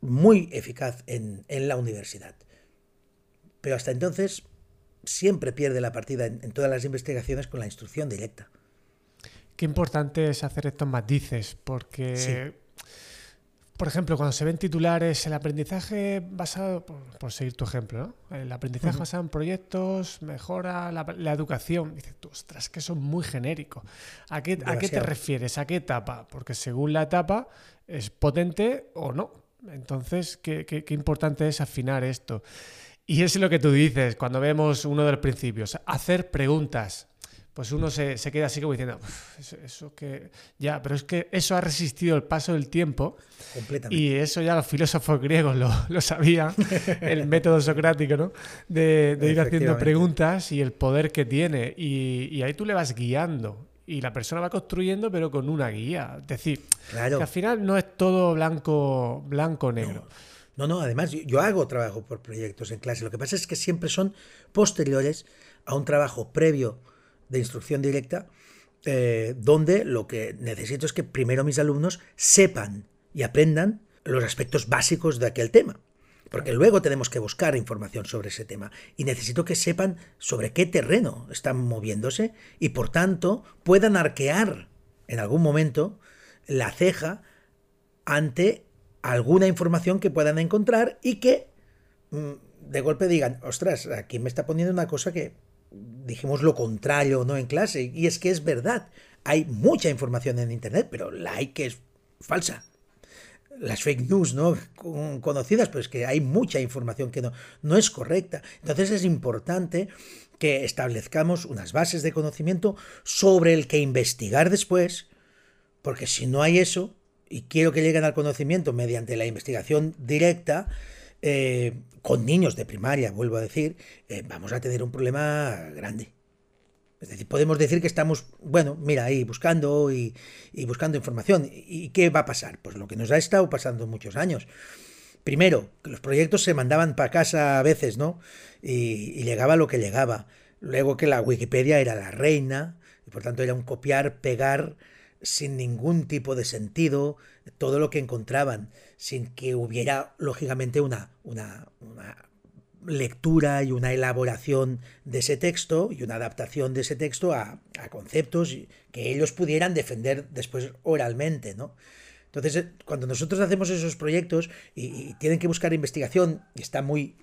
muy eficaz en, la universidad. Pero hasta entonces siempre pierde la partida en todas las investigaciones con la instrucción directa. Qué importante es hacer estos matices, porque, por ejemplo, cuando se ven titulares, el aprendizaje basado, por, seguir tu ejemplo, el aprendizaje basado en proyectos mejora la, educación. Dices tú, ostras, que eso es muy genérico. ¿A qué, ¿A qué te refieres? ¿A qué etapa? Porque según la etapa es potente o no. Entonces, qué, qué, qué importante es afinar esto. Y es lo que tú dices cuando vemos uno de los principios, hacer preguntas pues uno se, queda así como diciendo, eso, que ya, pero es que eso ha resistido el paso del tiempo. Completamente. Y eso ya los filósofos griegos lo, sabían, el método socrático, ¿no? De, ir haciendo preguntas y el poder que tiene. Y, ahí tú le vas guiando. Y la persona va construyendo, pero con una guía. Es decir, que al final no es todo blanco, blanco negro. No. no, además yo hago trabajo por proyectos en clase. Lo que pasa es que siempre son posteriores a un trabajo previo de instrucción directa, eh, donde lo que necesito es que primero mis alumnos sepan y aprendan los aspectos básicos de aquel tema. Porque luego tenemos que buscar información sobre ese tema. Y necesito que sepan sobre qué terreno están moviéndose y por tanto puedan arquear en algún momento la ceja ante alguna información que puedan encontrar y que mm, de golpe digan, ostras, aquí me está poniendo una cosa que dijimos lo contrario no en clase. Y es que es verdad. Hay mucha información en Internet, pero la hay que es falsa. Las fake news, ¿no? Conocidas, pero es que hay mucha información que no, no es correcta. Entonces es importante que establezcamos unas bases de conocimiento sobre el que investigar después, porque si no hay eso, y quiero que lleguen al conocimiento mediante la investigación directa, eh, con niños de primaria, vuelvo a decir, eh, vamos a tener un problema grande. Es decir, podemos decir que estamos, bueno, mira, ahí buscando y, buscando información. ¿Y qué va a pasar? Pues lo que nos ha estado pasando muchos años. Primero, que los proyectos se mandaban para casa a veces, ¿no? Y, y, llegaba lo que llegaba. Luego que la Wikipedia era la reina, y por tanto era un copiar, pegar, sin ningún tipo de sentido, todo lo que encontraban, sin que hubiera, lógicamente, una, una, lectura y una elaboración de ese texto y una adaptación de ese texto a, conceptos que ellos pudieran defender después oralmente, ¿no? Entonces, eh, cuando nosotros hacemos esos proyectos y, tienen que buscar investigación y está muy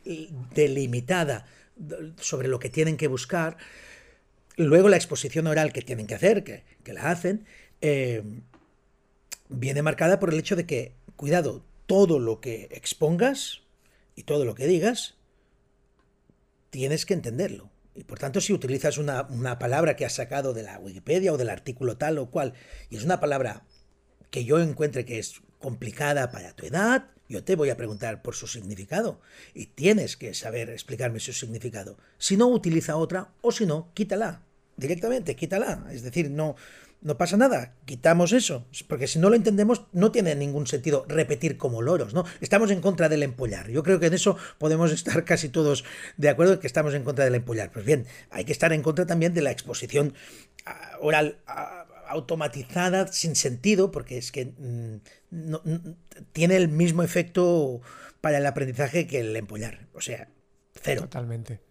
delimitada sobre lo que tienen que buscar, luego la exposición oral que tienen que hacer, que, la hacen, eh, viene marcada por el hecho de que, cuidado, todo lo que expongas y todo lo que digas tienes que entenderlo. Y por tanto, si utilizas una, palabra que has sacado de la Wikipedia o del artículo tal o cual, y es una palabra que yo encuentre que es complicada para tu edad, yo te voy a preguntar por su significado. Y tienes que saber explicarme su significado. Si no, utiliza otra, o si no, quítala. Directamente, quítala. Es decir, no, no pasa nada, quitamos eso, porque si no lo entendemos no tiene ningún sentido repetir como loros, ¿no? Estamos en contra del empollar. Yo creo que en eso podemos estar casi todos de acuerdo que estamos en contra del empollar. Pues bien, hay que estar en contra también de la exposición ah, oral ah, automatizada sin sentido, porque es que mm, tiene el mismo efecto para el aprendizaje que el empollar. O sea, cero. Totalmente.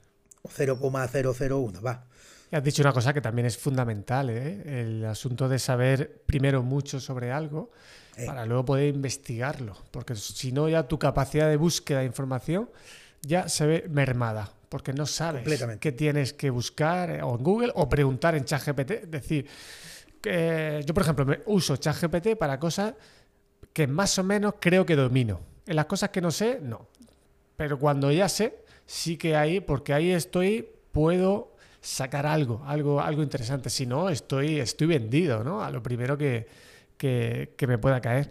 O 0,001, va. Has dicho una cosa que también es fundamental, ¿eh? el asunto de saber primero mucho sobre algo para luego poder investigarlo, porque si no ya tu capacidad de búsqueda de información ya se ve mermada, porque no sabes qué tienes que buscar eh, o en Google o preguntar en ChatGPT. Es decir, que yo por ejemplo uso ChatGPT para cosas que más o menos creo que domino. En las cosas que no sé, no. Pero cuando ya sé, sí que ahí, porque ahí estoy, puedo sacar algo, algo, algo interesante. Si no, estoy, estoy vendido, ¿no? A lo primero que, me pueda caer.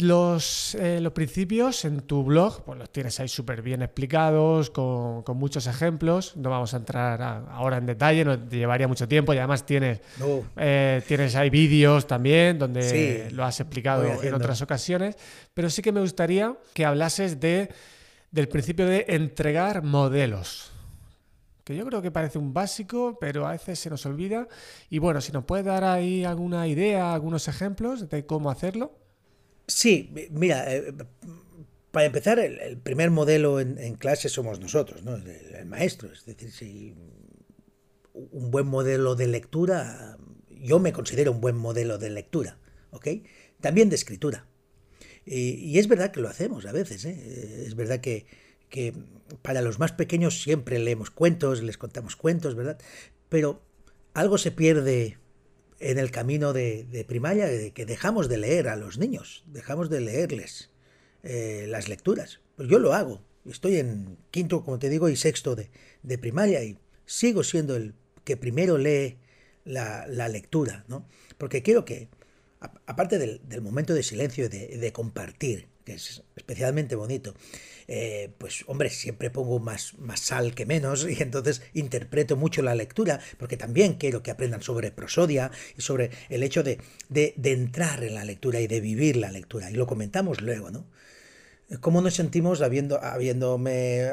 Los, eh, los, principios en tu blog, pues los tienes ahí súper bien explicados, con, muchos ejemplos. No vamos a entrar ahora en detalle, no te llevaría mucho tiempo. Y además tienes, eh, tienes ahí vídeos también donde lo has explicado en otras ocasiones. Pero sí que me gustaría que hablases de, del principio de entregar modelos que yo creo que parece un básico, pero a veces se nos olvida. Y bueno, si nos puedes dar ahí alguna idea, algunos ejemplos de cómo hacerlo. Sí, mira, eh, para empezar, el, primer modelo en, clase somos nosotros, ¿no? el, maestro. Es decir, si un buen modelo de lectura, yo me considero un buen modelo de lectura, ¿ok? También de escritura. Y, es verdad que lo hacemos a veces, ¿eh? Es verdad que que para los más pequeños siempre leemos cuentos, les contamos cuentos, ¿verdad? Pero algo se pierde en el camino de, primaria, de que dejamos de leer a los niños, dejamos de leerles eh, las lecturas. Pues yo lo hago. Estoy en quinto, como te digo, y sexto de, primaria y sigo siendo el que primero lee la, lectura, ¿no? Porque quiero que, aparte del, momento de silencio y de compartir, que es especialmente bonito, eh, pues hombre, siempre pongo más, más sal que menos y entonces interpreto mucho la lectura, porque también quiero que aprendan sobre prosodia y sobre el hecho de, de, entrar en la lectura y de vivir la lectura. Y lo comentamos luego, ¿no? ¿Cómo nos sentimos habiendo, habiéndome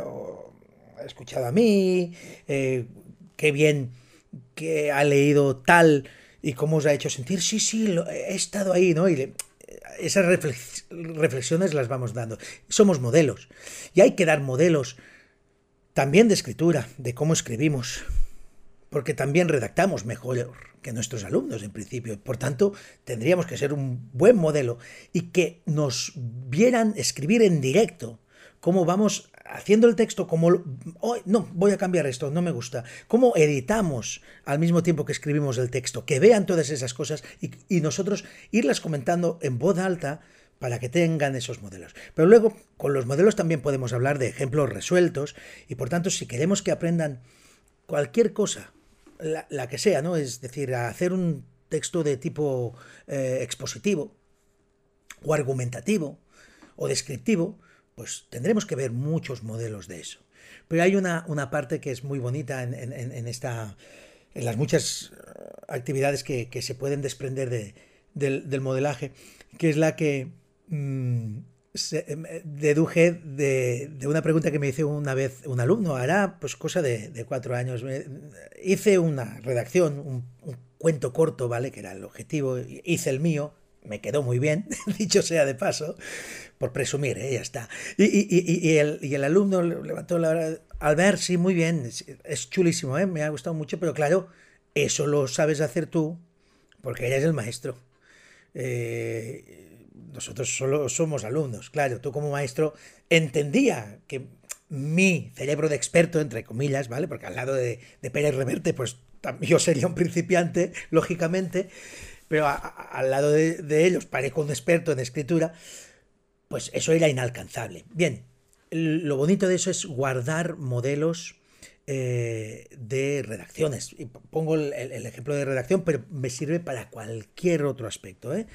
escuchado a mí? Eh, qué bien que ha leído tal y cómo os ha hecho sentir. Sí, sí, he estado ahí, ¿no? Esas reflexiones las vamos dando. Somos modelos. Y hay que dar modelos también de escritura, de cómo escribimos, porque también redactamos mejor que nuestros alumnos en principio. Por tanto, tendríamos que ser un buen modelo y que nos vieran escribir en directo cómo vamos haciendo el texto, como... no, voy a cambiar esto, no me gusta. Cómo editamos al mismo tiempo que escribimos el texto, que vean todas esas cosas y, nosotros irlas comentando en voz alta para que tengan esos modelos. Pero luego, con los modelos también podemos hablar de ejemplos resueltos y por tanto, si queremos que aprendan cualquier cosa, la, que sea, ¿no? Es decir, hacer un texto de tipo eh, expositivo o argumentativo o descriptivo, pues tendremos que ver muchos modelos de eso. Pero hay una, una parte que es muy bonita en, en, esta, en las muchas eh, actividades que, se pueden desprender de, del, modelaje, que es la que mm, em, deduje de, de, una pregunta que me hizo una vez un alumno, hará pues cosa de, cuatro años. hice una redacción, un, un, cuento corto, ¿vale? Que era el objetivo, hice el mío, me quedó muy bien, dicho sea de paso, por presumir, ¿eh? ya está. Y, el, alumno levantó la hora, Albert, sí, muy bien, es, chulísimo, ¿eh? me ha gustado mucho, pero claro, eso lo sabes hacer tú, porque eres el maestro. Eh, nosotros solo somos alumnos, claro, tú como maestro entendía que mi cerebro de experto, entre comillas, ¿vale? Porque al lado de, de Pérez Reverte, pues yo sería un principiante, lógicamente, pero al lado de, ellos parezco un experto en escritura, pues eso era inalcanzable. Bien, lo bonito de eso es guardar modelos eh, de redacciones. Y pongo el, ejemplo de redacción, pero me sirve para cualquier otro aspecto. ¿eh?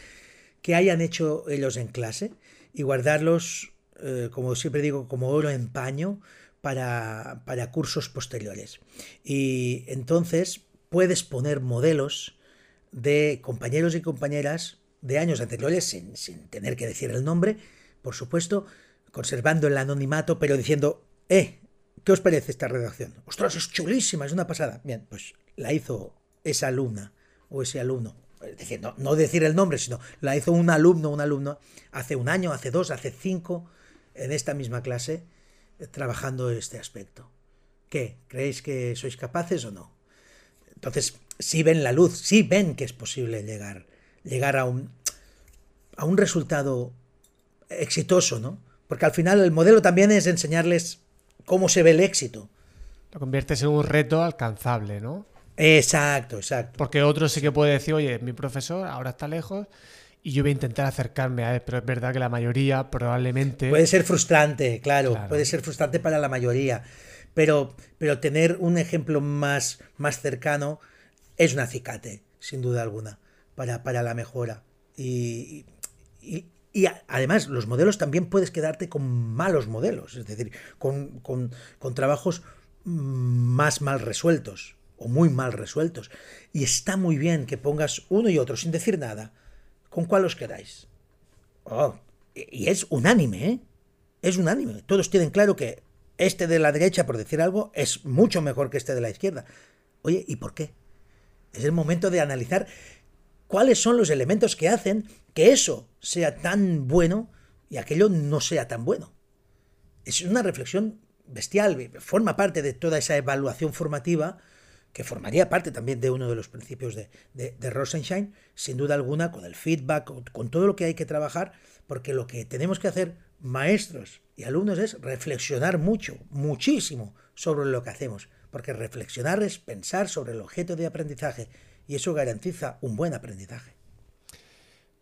Que hayan hecho ellos en clase y guardarlos, eh, como siempre digo, como oro en paño para, para cursos posteriores. Y entonces puedes poner modelos de compañeros y compañeras de años anteriores, sin, tener que decir el nombre, por supuesto, conservando el anonimato, pero diciendo, eh, ¿qué os parece esta redacción? Ostras, es chulísima, es una pasada. Bien, pues la hizo esa alumna o ese alumno. Es decir, no, decir el nombre, sino la hizo un alumno, un alumno, hace un año, hace dos, hace cinco, en esta misma clase, eh, trabajando este aspecto. ¿Qué? ¿Creéis que sois capaces o no? Entonces, sí ven la luz, sí ven que es posible llegar, llegar a un, a un resultado exitoso, ¿no? Porque al final el modelo también es enseñarles cómo se ve el éxito. Lo conviertes en un reto alcanzable, ¿no? Exacto, exacto. Porque otro sí que puede decir, oye, mi profesor ahora está lejos y yo voy a intentar acercarme a él, pero es verdad que la mayoría probablemente... Puede ser frustrante, claro, puede ser frustrante para la mayoría, pero, pero tener un ejemplo más, más cercano es un acicate, sin duda alguna, para, para la mejora. Y, y, además, los modelos también puedes quedarte con malos modelos, es decir, con, con, con trabajos más mal resueltos o muy mal resueltos. Y está muy bien que pongas uno y otro sin decir nada. ¿Con cuál os quedáis? Oh, y es unánime, ¿eh? Es unánime. Todos tienen claro que este de la derecha, por decir algo, es mucho mejor que este de la izquierda. Oye, ¿y por qué? Es el momento de analizar cuáles son los elementos que hacen que eso sea tan bueno y aquello no sea tan bueno. Es una reflexión bestial, forma parte de toda esa evaluación formativa que formaría parte también de uno de los principios de, de, Rosenstein, sin duda alguna, con el feedback, con todo lo que hay que trabajar, porque lo que tenemos que hacer, maestros y alumnos, es reflexionar mucho, muchísimo sobre lo que hacemos porque reflexionar es pensar sobre el objeto de aprendizaje y eso garantiza un buen aprendizaje.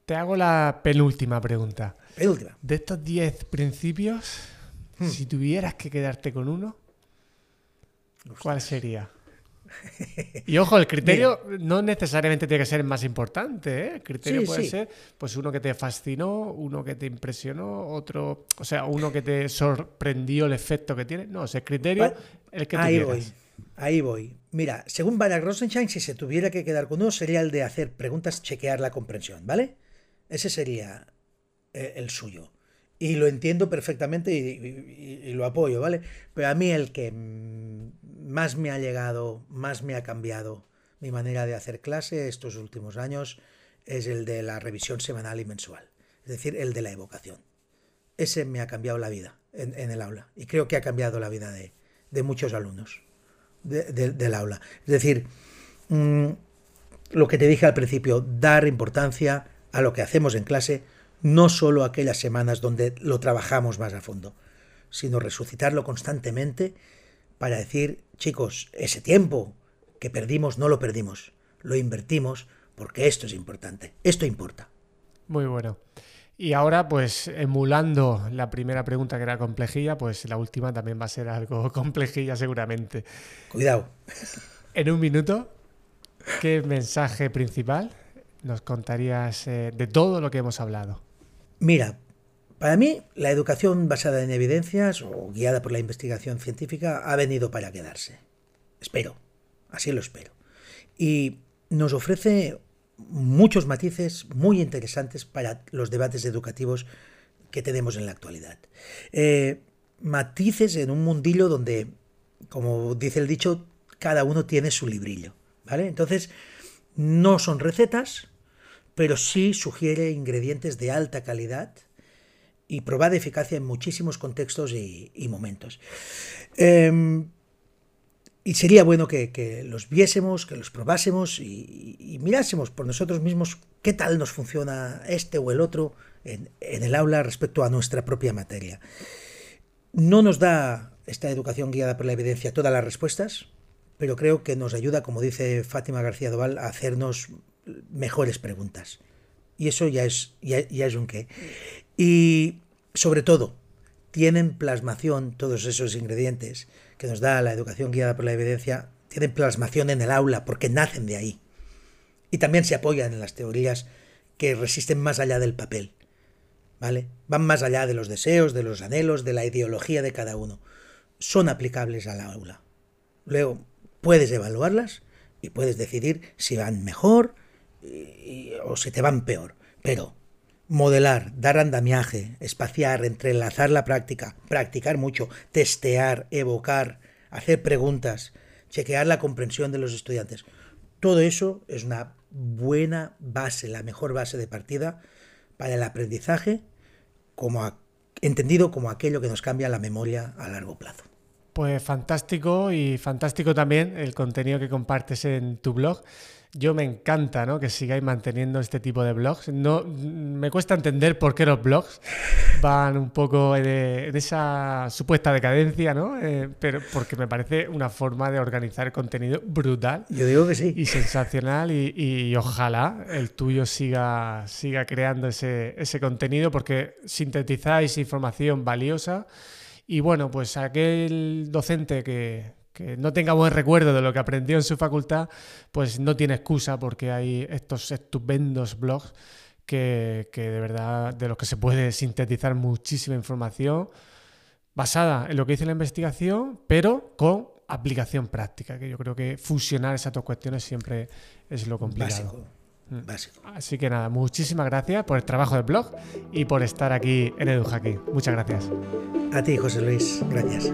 Te hago la penúltima pregunta. Penúltima. De estos 10 principios, hmm. si tuvieras que quedarte con uno, ¿cuál sería? Y ojo, el criterio no necesariamente tiene que ser el más importante. ¿eh? El criterio puede ser pues uno que te fascinó, uno que te impresionó, otro, o sea, uno que te sorprendió el efecto que tiene. No, ese criterio, el que tú Ahí voy. Ahí voy. Mira, según Barak Rosenstein, si se tuviera que quedar con uno, sería el de hacer preguntas, chequear la comprensión, ¿vale? Ese sería eh, el suyo y lo entiendo perfectamente y, lo apoyo, ¿vale? Pero a mí el que más me ha llegado, más me ha cambiado mi manera de hacer clase estos últimos años es el de la revisión semanal y mensual, es decir, el de la evocación. Ese me ha cambiado la vida en, el aula y creo que ha cambiado la vida de, muchos alumnos del aula. Es decir, mm, lo que te dije al principio, dar importancia a lo que hacemos en clase, no solo aquellas semanas donde lo trabajamos más a fondo, sino resucitarlo constantemente para decir, chicos, ese tiempo que perdimos no lo perdimos, lo invertimos porque esto es importante, esto importa. Muy bueno. Y ahora, pues emulando la primera pregunta que era complejilla, pues la última también va a ser algo complejilla seguramente. Cuidado. En un minuto, ¿qué mensaje principal nos contarías eh, de todo lo que hemos hablado? Mira, para mí la educación basada en evidencias o guiada por la investigación científica ha venido para quedarse. Espero, así lo espero. Y nos ofrece muchos matices muy interesantes para los debates educativos que tenemos en la actualidad. Eh, matices en un mundillo donde, como dice el dicho, cada uno tiene su librillo. ¿vale? Entonces, no son recetas, pero sí sugiere ingredientes de alta calidad y probada eficacia en muchísimos contextos y, momentos. Em, y sería bueno que, los viésemos, que los probásemos y, mirásemos por nosotros mismos qué tal nos funciona este o el otro en, el aula respecto a nuestra propia materia. No nos da esta educación guiada por la evidencia todas las respuestas, pero creo que nos ayuda, como dice Fátima García Doval, a hacernos mejores preguntas. Y eso ya es, ya es un qué. Y sobre todo, tienen plasmación todos esos ingredientes que nos da la educación guiada por la evidencia, tienen plasmación en el aula porque nacen de ahí. Y también se apoyan en las teorías que resisten más allá del papel. ¿Vale? Van más allá de los deseos, de los anhelos, de la ideología de cada uno. Son aplicables al aula. Luego, puedes evaluarlas y puedes decidir si van mejor o si te van peor. Pero modelar, dar andamiaje, espaciar, entrelazar la práctica, practicar mucho, testear, evocar, hacer preguntas, chequear la comprensión de los estudiantes. Todo eso es una buena base, la mejor base de partida para el aprendizaje, como entendido como aquello que nos cambia la memoria a largo plazo. Pues fantástico y fantástico también el contenido que compartes en tu blog. Yo me encanta ¿no? que sigáis manteniendo este tipo de blogs. No, me cuesta entender por qué los blogs van un poco de, esa supuesta decadencia, ¿no? Eh, pero porque me parece una forma de organizar contenido brutal. Yo digo que sí. Y sensacional. Y, ojalá el tuyo siga, siga creando ese, ese contenido porque sintetizáis información valiosa. Y bueno, pues aquel docente que, que no tenga buen recuerdo de lo que aprendió en su facultad, pues no tiene excusa porque hay estos estupendos blogs que, de verdad de los que se puede sintetizar muchísima información basada en lo que dice la investigación, pero con aplicación práctica, que yo creo que fusionar esas dos cuestiones siempre es lo complicado. Mm. Básico. Así que nada, muchísimas gracias por el trabajo del blog y por estar aquí en EduHacking. Muchas gracias. A ti, José Luis. Gracias.